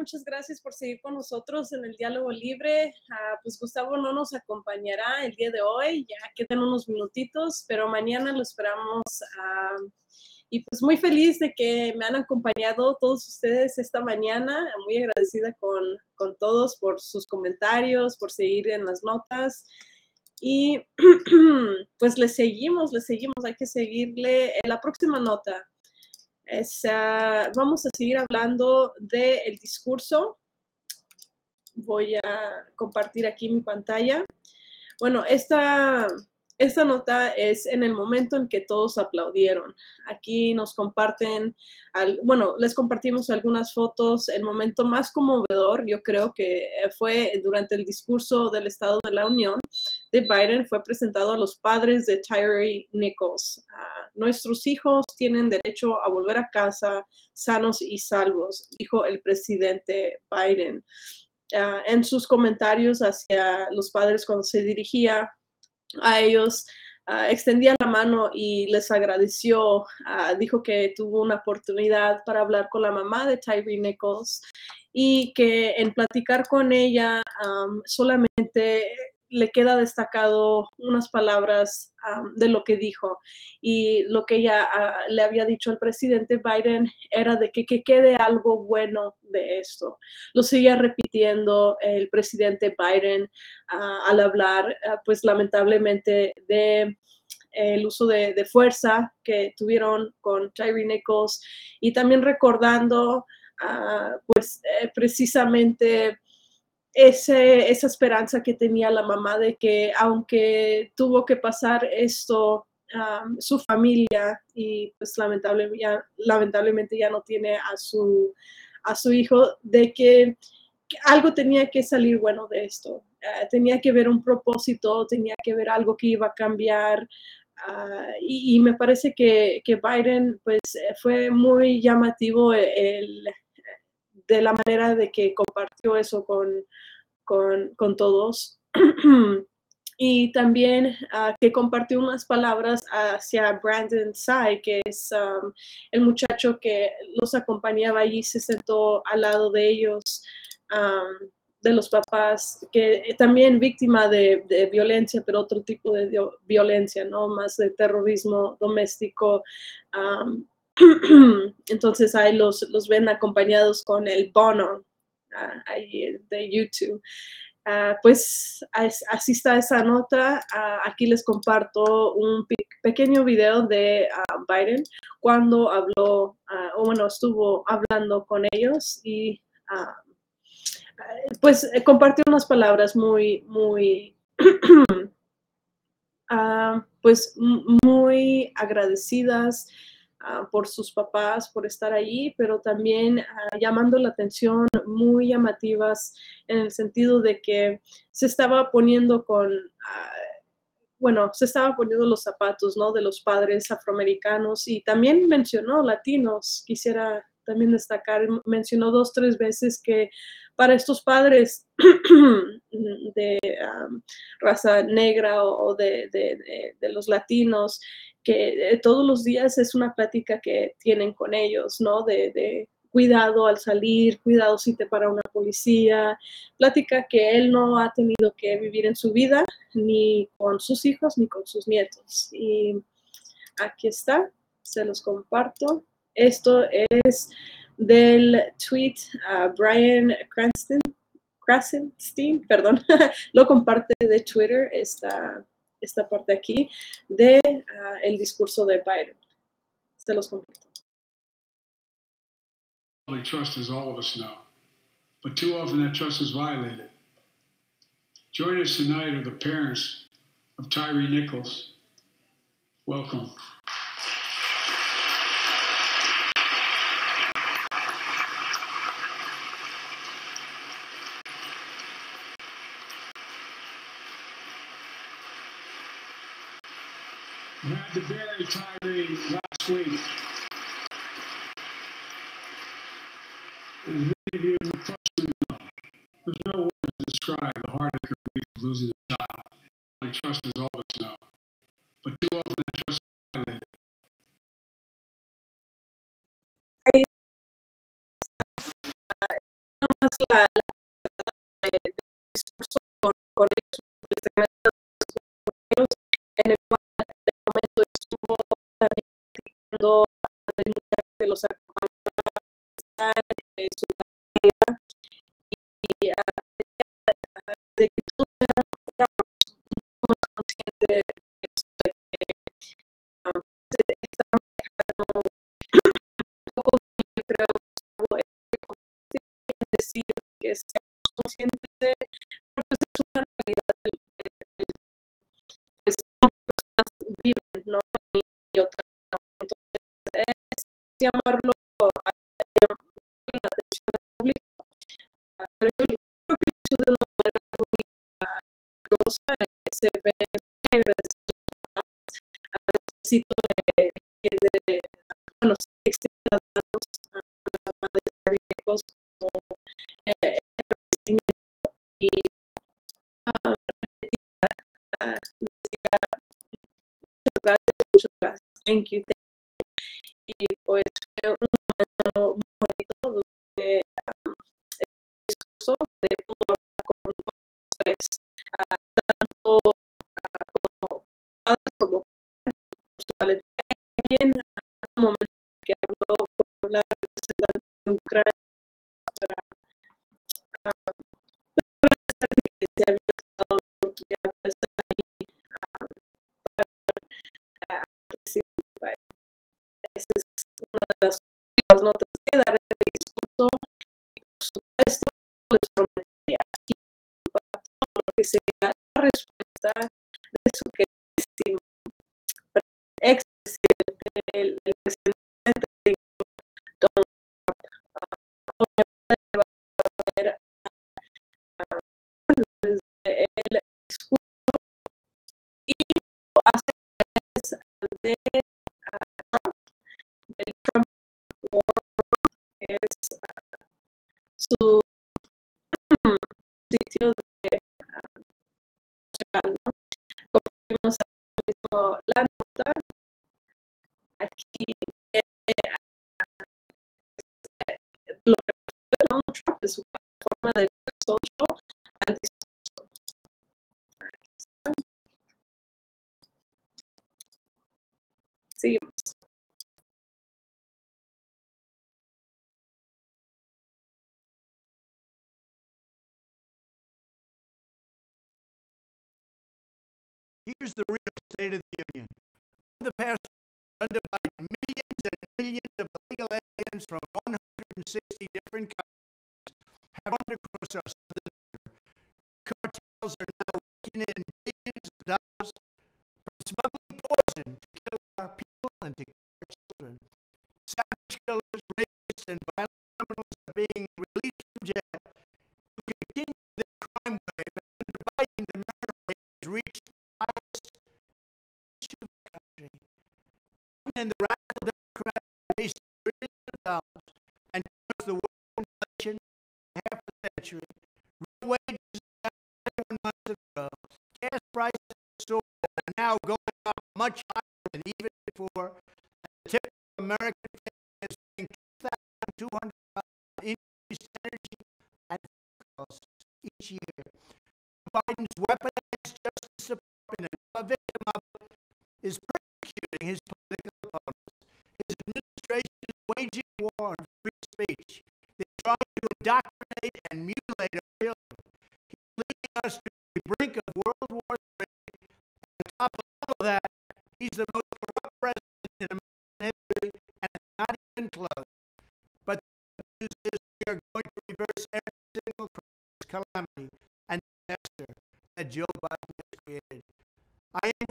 Muchas gracias por seguir con nosotros en el diálogo libre. Ah, pues Gustavo no nos acompañará el día de hoy, ya quedan unos minutitos, pero mañana lo esperamos. ah, y pues muy feliz de que me han acompañado todos ustedes esta mañana, muy agradecida con, con todos por sus comentarios, por seguir en las notas. y pues le seguimos, le seguimos, hay que seguirle. En la próxima nota, ah, vamos a seguir hablando del discurso. Voy a compartir aquí mi pantalla. Bueno, esta, esta nota es en el momento en que todos aplaudieron. Aquí nos comparten, bueno, les compartimos algunas fotos. El momento más conmovedor, yo creo que fue durante el discurso del Estado de la Unión de Biden, fue presentado a los padres de Tyree Nichols. Ah, nuestros hijos tienen derecho a volver a casa sanos y salvos, dijo el presidente Biden. Ah, en sus comentarios hacia los padres cuando se dirigía a ellos, uh, extendía la mano y les agradeció. Dijo que tuvo una oportunidad para hablar con la mamá de Tyree Nichols y que en platicar con ella solamente le queda destacado unas palabras de lo que dijo y lo que ella ah, le había dicho al presidente Biden era de que, que, quede algo bueno de esto. Lo seguía repitiendo el presidente Biden ah, al hablar, ah, pues lamentablemente, de el uso de, de, fuerza que tuvieron con Tyree Nichols y también recordando pues eh, precisamente esa esperanza que tenía la mamá de que aunque tuvo que pasar esto, su familia y pues lamentablemente ya, no tiene a su, a su hijo, de que, algo tenía que salir bueno de esto. Ah, tenía que ver un propósito, tenía que ver algo que iba a cambiar. Ah, y, me parece que, que, Biden pues fue muy llamativo el, de la manera de que compartió eso con, con, todos. y también uh, que compartió unas palabras hacia Brandon Sai, que es um, el muchacho que los acompañaba allí, se sentó al lado de ellos, um, de los papás, que también víctima de, de, violencia, pero otro tipo de violencia, ¿no? Más de terrorismo doméstico. Um, Entonces ahí los, los ven acompañados con el bono uh, ahí de YouTube. Uh, pues así está esa nota. Uh, aquí les comparto un pequeño video de Biden cuando habló, o bueno, estuvo hablando con ellos y pues eh, compartió unas palabras muy, muy, pues muy agradecidas Ah, por sus papás, por estar allí, pero también ah, llamando la atención, muy llamativas en el sentido de que se estaba poniendo con, ah, bueno, se estaba poniendo los zapatos, ¿no? De los padres afroamericanos y también mencionó latinos. Quisiera también destacar, mencionó dos, tres veces que para estos padres de raza negra o, de, de, los latinos, que eh, todos los días es una plática que tienen con ellos, ¿no? De, cuidado al salir, cuidado si te para una policía, plática que él no ha tenido que vivir en su vida, ni con sus hijos, ni con sus nietos. Y aquí está, se los comparto. Esto es del tweet a Brian Cranston, Krasenstein, perdón, lo comparte de Twitter, esta esta parte aquí de uh, el discurso de Biden. Se los comparto. Trust as all of us know, but too often that trust is violated. Join us tonight are the parents of Tyree Nichols. Welcome. Had to bury Tyree last week. Many of you know, there's no word to describe the heartache of grief of losing a child. I trust is all of us know. But too often that trust is violated. En el cuando de los en su vida y de que todos estamos conscientes de que estamos dejando poco creo es decir que seamos conscientes llamarlo Pero yo que de se de, de, bueno, de eh, ah, muchas gracias, thank you, pues fue un momento bonito donde um, discurso de hablar con ah, tanto ah, como ah, un momento que habló con la Ucrania una de las notas que daré discurso. La respuesta de su queridísimo ex presidente, el, el. Ah, ah, el discurso y lo hace de es ah, su sitio de ah, ¿no? La nota, aquí eh, eh, lo que Donald su plataforma de social antisocial. Seguimos. Here's the real state of the union. For the past undivided millions and millions of illegal aliens from 160 different countries have our border. Cartels are now raking in billions of dollars from smuggling poison to kill our people and to kill our children. Savage killers, rapists, and violent criminals are being released from jail to continue their crime wave and dividing the murder rate has reached And the radical billions of dollars and caused the world inflation half a century. Real wages down 21 months. Gas prices soared are now going up much higher than even before. The typical American is paying $2,200 increased energy and costs each year. Biden's weaponized Justice Department a victim of is persecuting his war on free speech. They're trying to indoctrinate and mutilate our children. He's leading us to the brink of World War III. On top of all of that, he's the most corrupt president in American history, and it's not even close. But the news is we are going to reverse every single calamity, and disaster that Joe Biden has created. I am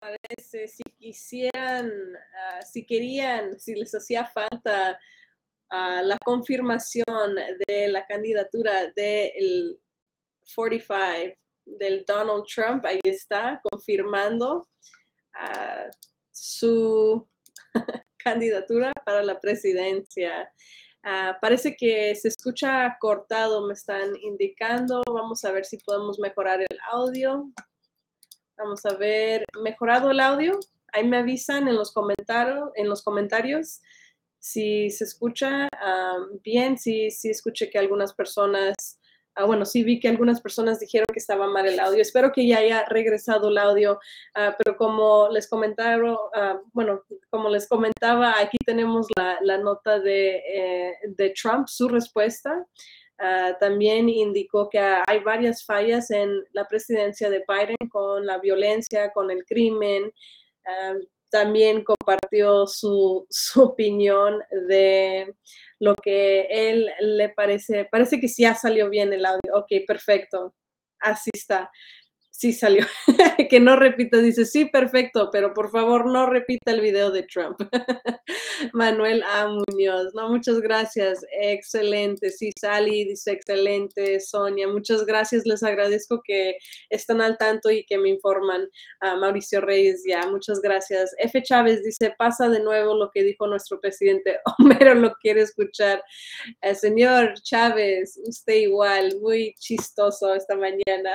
parece si quisieran, ah, si querían, si les hacía falta ah, la confirmación de la candidatura del 45 del Donald Trump? Ahí está, confirmando ah, su candidatura para la presidencia. Parece que se escucha cortado, me están indicando. Vamos a ver si podemos mejorar el audio. Vamos a ver, mejorado el audio. Ahí me avisan en los comentarios, en los comentarios si se escucha bien, si, si escuché que algunas personas Ah, bueno, sí vi que algunas personas dijeron que estaba mal el audio. Espero que ya haya regresado el audio, ah, pero como les comentaron, ah, bueno, como les comentaba, aquí tenemos la, la nota de, eh, de Trump, su respuesta. También indicó que hay varias fallas en la presidencia de Biden con la violencia, con el crimen. también compartió su, su opinión de lo que él le parece, parece que sí ha salido bien el audio. Ok, perfecto. Así está sí salió, que no repita, dice, sí, perfecto, pero por favor no repita el video de Trump. Manuel A. Muñoz, no, muchas gracias, excelente, sí, Sally dice, excelente, Sonia, muchas gracias, les agradezco que están al tanto y que me informan. Mauricio Reyes, ya, muchas gracias. F. Chávez dice, pasa de nuevo lo que dijo nuestro presidente, Homero lo quiere escuchar. El señor Chávez, usted igual, muy chistoso esta mañana.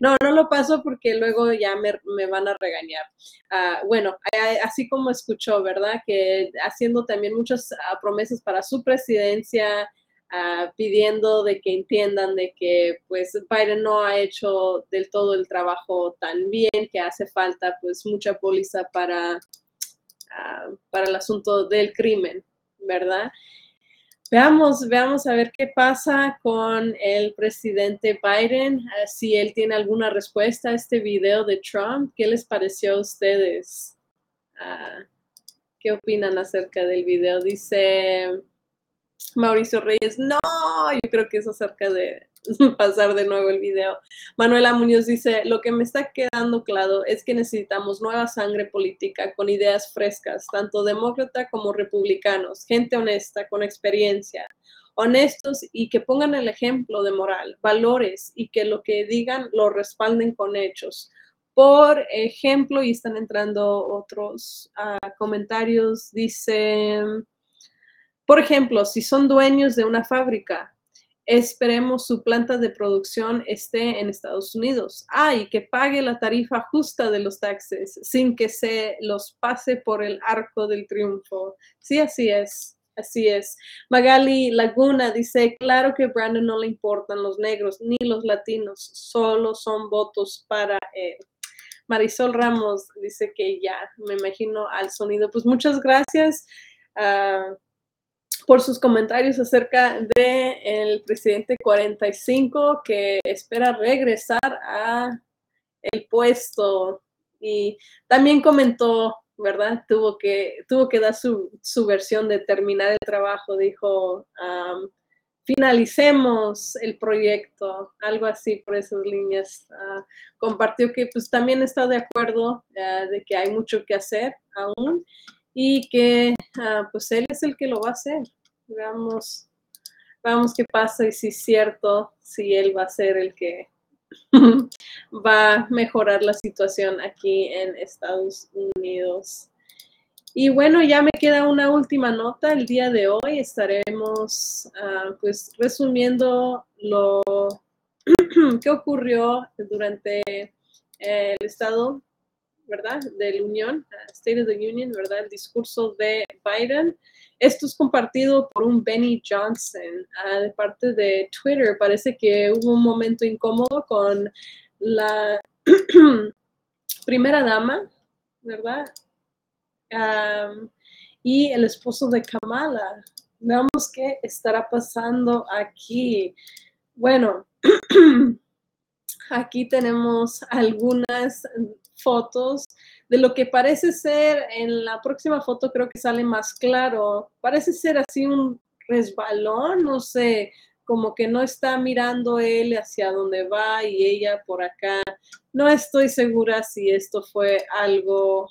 No, no lo paso porque luego ya me, van a regañar. Ah, bueno, así como escuchó, ¿verdad? Que haciendo también muchas ah, promesas para su presidencia, ah, pidiendo de que entiendan de que pues Biden no ha hecho del todo el trabajo tan bien, que hace falta pues mucha póliza para, para el asunto del crimen, ¿verdad? Veamos, veamos a ver qué pasa con el presidente Biden, eh, si él tiene alguna respuesta a este video de Trump. ¿Qué les pareció a ustedes? Ah, ¿Qué opinan acerca del video? Dice Mauricio Reyes, no, yo creo que es acerca de, pasar de nuevo el video. Manuela Muñoz dice, lo que me está quedando claro es que necesitamos nueva sangre política con ideas frescas, tanto demócrata como republicanos, gente honesta, con experiencia, honestos y que pongan el ejemplo de moral, valores y que lo que digan lo respalden con hechos. Por ejemplo, y están entrando otros ah, comentarios, dice, por ejemplo, si son dueños de una fábrica, esperemos su planta de producción esté en Estados Unidos. Ah, y que pague la tarifa justa de los taxes sin que se los pase por el arco del triunfo. Sí, así es. Así es. Magali Laguna dice, claro que Brandon no le importan los negros ni los latinos, solo son votos para él. Marisol Ramos dice que ya, me imagino al sonido. Pues muchas gracias. Uh, por sus comentarios acerca del el presidente 45 que espera regresar a el puesto y también comentó, ¿verdad? Tuvo que, tuvo que dar su, versión de terminar el trabajo, dijo, finalicemos el proyecto, algo así por esas líneas. Ah, compartió que pues también está de acuerdo ah, de que hay mucho que hacer aún y que ah, pues él es el que lo va a hacer. Veamos, veamos qué pasa y si es cierto, si él va a ser el que va a mejorar la situación aquí en Estados Unidos. Y bueno, ya me queda una última nota. El día de hoy estaremos ah, pues resumiendo lo que ocurrió durante el estado ¿verdad? De la Unión, State of the Union, ¿verdad? El discurso de Biden. Esto es compartido por un Benny Johnson ah, de parte de Twitter. Parece que hubo un momento incómodo con la primera dama, ¿verdad? y el esposo de Kamala. Veamos qué estará pasando aquí. Bueno, aquí tenemos algunas fotos de lo que parece ser, en la próxima foto creo que sale más claro, parece ser así un resbalón, no sé, como que no está mirando él hacia dónde va y ella por acá. No estoy segura si esto fue algo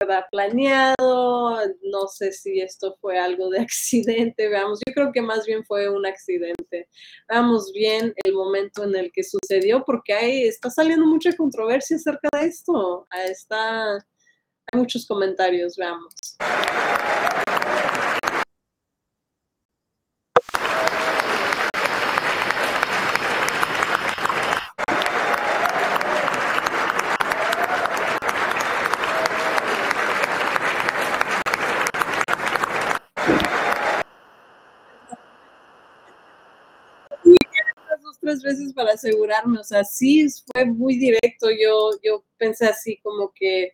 ¿verdad? Planeado, no sé si esto fue algo de accidente, veamos, yo creo que más bien fue un accidente. Veamos bien el momento en el que sucedió, porque ahí está saliendo mucha controversia acerca de esto, está, hay muchos comentarios, veamos. Veces para asegurarme, o sea, sí fue muy directo, yo, yo pensé así como que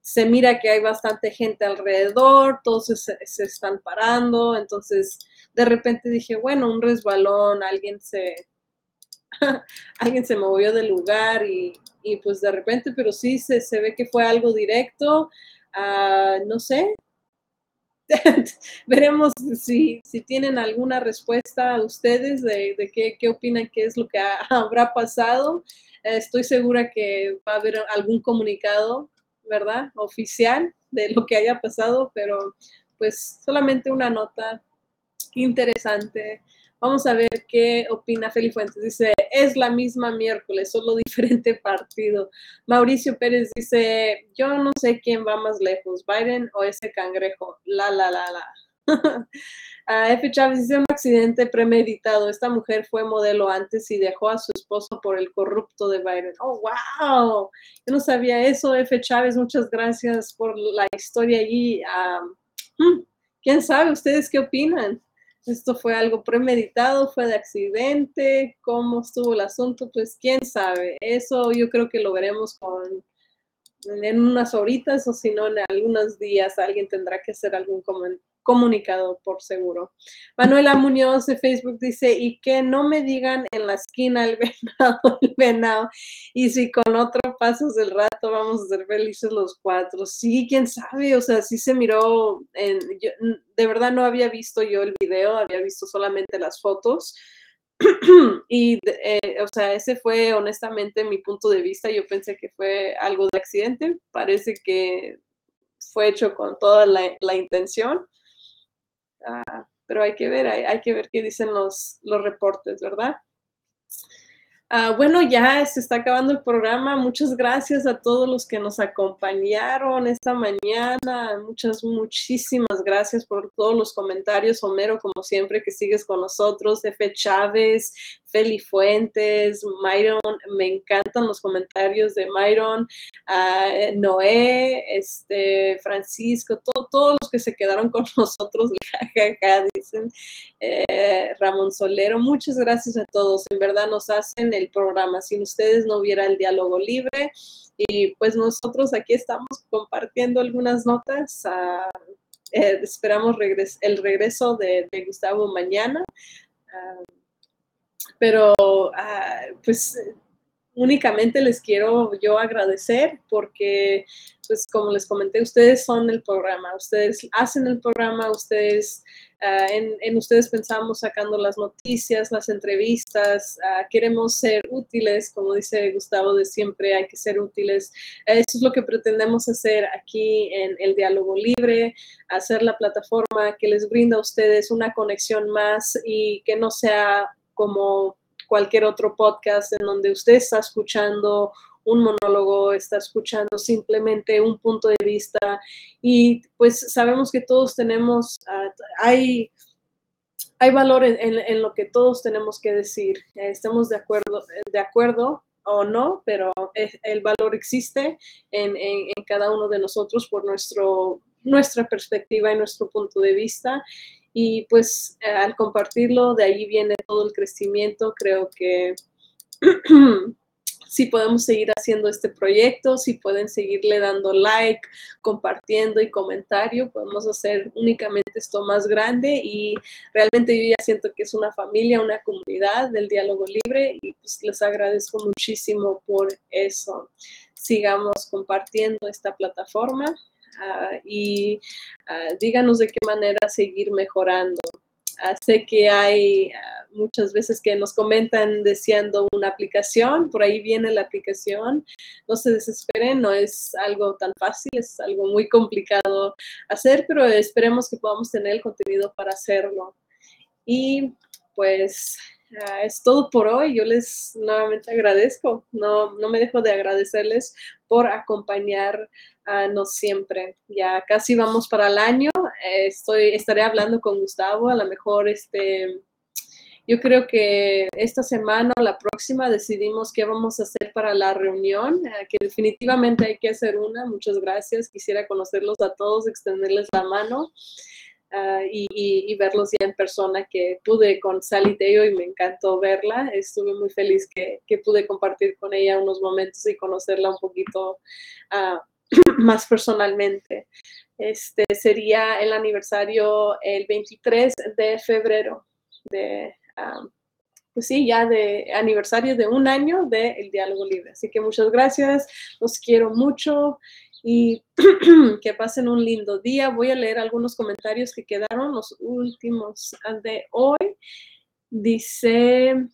se mira que hay bastante gente alrededor, todos se, se están parando, entonces de repente dije, bueno, un resbalón, alguien se, alguien se movió del lugar y, y, pues de repente, pero sí se, se ve que fue algo directo, ah, no sé, veremos si, si, tienen alguna respuesta a ustedes de, qué, qué, opinan, qué es lo que ha, habrá pasado. Estoy segura que va a haber algún comunicado, ¿verdad? Oficial de lo que haya pasado, pero pues solamente una nota interesante. Vamos a ver qué opina Feli Fuentes. Dice, es la misma miércoles, solo diferente partido. Mauricio Pérez dice, yo no sé quién va más lejos, Biden o ese cangrejo. La, la, la, la. F. Chávez dice un accidente premeditado. Esta mujer fue modelo antes y dejó a su esposo por el corrupto de Biden. Oh, wow. Yo no sabía eso, F. Chávez. Muchas gracias por la historia allí. Um, ¿Quién sabe? ¿Ustedes qué opinan? Esto fue algo premeditado, fue de accidente, cómo estuvo el asunto, pues quién sabe. Eso yo creo que lo veremos con, en unas horitas o si no en algunos días alguien tendrá que hacer algún comunicado por seguro. Manuela Muñoz de Facebook dice, y que no me digan en la esquina el venado, el venado, y si con otro pasos del rato vamos a ser felices los cuatro. Sí, quién sabe, o sea, sí se miró, en, de verdad no había visto yo el video, había visto solamente las fotos. y, eh, o sea, ese fue honestamente mi punto de vista. Yo pensé que fue algo de accidente. Parece que fue hecho con toda la, la intención. Ah, pero hay que ver, hay, hay, que ver qué dicen los, los reportes, ¿verdad? Uh, bueno, ya se está acabando el programa. Muchas gracias a todos los que nos acompañaron esta mañana. Muchas, muchísimas gracias por todos los comentarios. Homero, como siempre, que sigues con nosotros. F. Chávez, Feli Fuentes, Myron, me encantan los comentarios de Myron, uh, Noé, este, Francisco, todos los que se quedaron con nosotros, dicen eh, Ramón Solero. Muchas gracias a todos. En verdad nos hacen programa. Sin ustedes no hubiera el diálogo libre. Y pues nosotros aquí estamos compartiendo algunas notas. Uh, esperamos regres el regreso de, Gustavo mañana. Uh, pero uh, pues únicamente les quiero yo agradecer porque, pues como les comenté, ustedes son el programa, ustedes hacen el programa, ustedes, uh, en, en, ustedes pensamos sacando las noticias, las entrevistas, uh, queremos ser útiles, como dice Gustavo de siempre, hay que ser útiles. Eso es lo que pretendemos hacer aquí en el diálogo libre, hacer la plataforma que les brinda a ustedes una conexión más y que no sea como cualquier otro podcast en donde usted está escuchando un monólogo, está escuchando simplemente un punto de vista y pues sabemos que todos tenemos, uh, hay, hay valor en, lo que todos tenemos que decir, estemos de acuerdo, de acuerdo o no, pero el valor existe en, en, cada uno de nosotros por nuestro, nuestra perspectiva y nuestro punto de vista y pues eh, al compartirlo, de ahí viene todo el crecimiento. Creo que si podemos seguir haciendo este proyecto, si pueden seguirle dando like, compartiendo y comentario, podemos hacer únicamente esto más grande y realmente yo ya siento que es una familia, una comunidad del diálogo libre y pues les agradezco muchísimo por eso. Sigamos compartiendo esta plataforma uh, y uh, díganos de qué manera seguir mejorando. Sé que hay muchas veces que nos comentan deseando una aplicación, por ahí viene la aplicación, no se desesperen, no es algo tan fácil, es algo muy complicado hacer, pero esperemos que podamos tener el contenido para hacerlo. Y pues Es todo por hoy. Yo les nuevamente agradezco. No, no me dejo de agradecerles por acompañarnos siempre. Ya casi vamos para el año. Eh, estoy, estaré hablando con Gustavo. A lo mejor este, yo creo que esta semana o la próxima decidimos qué vamos a hacer para la reunión, uh, que definitivamente hay que hacer una. Muchas gracias. Quisiera conocerlos a todos, extenderles la mano. Ah, y, y- y verlos ya en persona, que pude con Sally Teo y me encantó verla. Estuve muy feliz que, que pude compartir con ella unos momentos y conocerla un poquito ah, más personalmente. Este sería el aniversario el 23 de febrero de, ah, pues sí, ya de aniversario de un año de El Diálogo Libre. Así que muchas gracias, los quiero mucho y que pasen un lindo día. Voy a leer algunos comentarios que quedaron, los últimos de hoy. Dice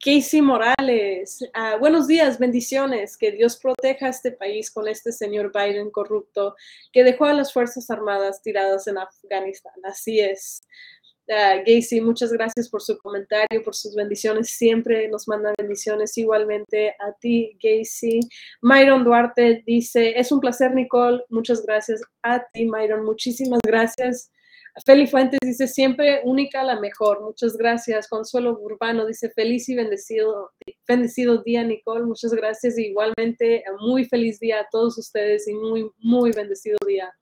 Casey Morales, ah, buenos días, bendiciones, que Dios proteja este país con este señor Biden corrupto que dejó a las Fuerzas Armadas tiradas en Afganistán. Así es. Ah, Gacy, muchas gracias por su comentario, por sus bendiciones. Siempre nos manda bendiciones igualmente a ti, Gacy. Myron Duarte dice, es un placer, Nicole. Muchas gracias a ti, Myron. Muchísimas gracias. Feli Fuentes dice, siempre única la mejor. Muchas gracias. Consuelo Urbano dice, feliz y bendecido, bendecido día, Nicole. Muchas gracias. Igualmente, muy feliz día a todos ustedes y muy, muy bendecido día.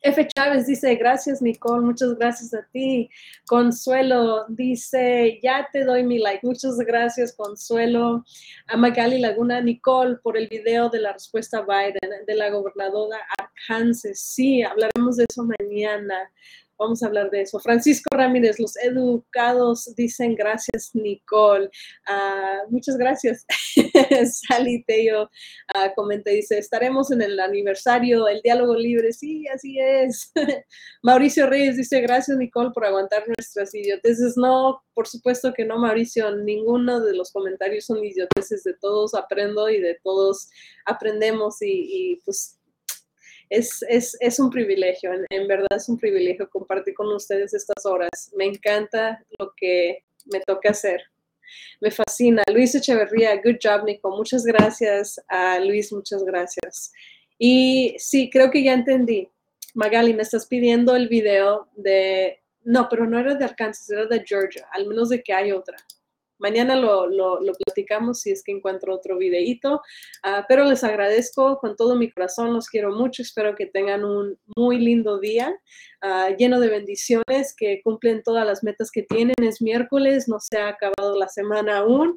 F. Chávez dice, gracias Nicole, muchas gracias a ti. Consuelo dice, ya te doy mi like. Muchas gracias Consuelo. A Magali Laguna, Nicole, por el video de la respuesta a Biden de la gobernadora Arkansas. Sí, hablaremos de eso mañana. Vamos a hablar de eso. Francisco Ramírez, los educados dicen gracias, Nicole. Ah, muchas gracias. Sally Teo ah, comenta y dice, estaremos en el aniversario, el diálogo libre. Sí, así es. Mauricio Reyes dice, gracias, Nicole, por aguantar nuestras idioteces. No, por supuesto que no, Mauricio. Ninguno de los comentarios son idioteces. De todos aprendo y de todos aprendemos y, y pues es, es, es, un privilegio, en, en, verdad es un privilegio compartir con ustedes estas horas. Me encanta lo que me toca hacer. Me fascina. Luis Echeverría, good job, Nico. Muchas gracias a Luis, muchas gracias. Y sí, creo que ya entendí. Magali, me estás pidiendo el video de... No, pero no era de Arkansas, era de Georgia, al menos de que hay otra. Mañana lo, lo, platicamos si es que encuentro otro videíto, uh, pero les agradezco con todo mi corazón, los quiero mucho, espero que tengan un muy lindo día, uh, lleno de bendiciones, que cumplen todas las metas que tienen, es miércoles, no se ha acabado la semana aún,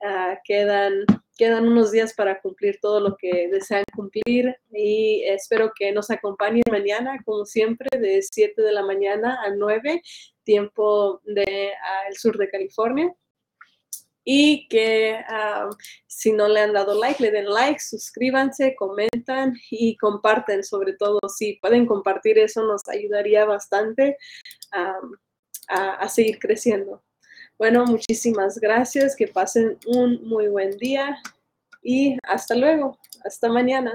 uh, quedan, quedan unos días para cumplir todo lo que desean cumplir y espero que nos acompañen mañana, como siempre, de 7 de la mañana a 9, tiempo del de, sur de California y que um, si no le han dado like, le den like, suscríbanse, comentan y comparten, sobre todo si pueden compartir eso nos ayudaría bastante um, a, a seguir creciendo. Bueno, muchísimas gracias, que pasen un muy buen día y hasta luego, hasta mañana.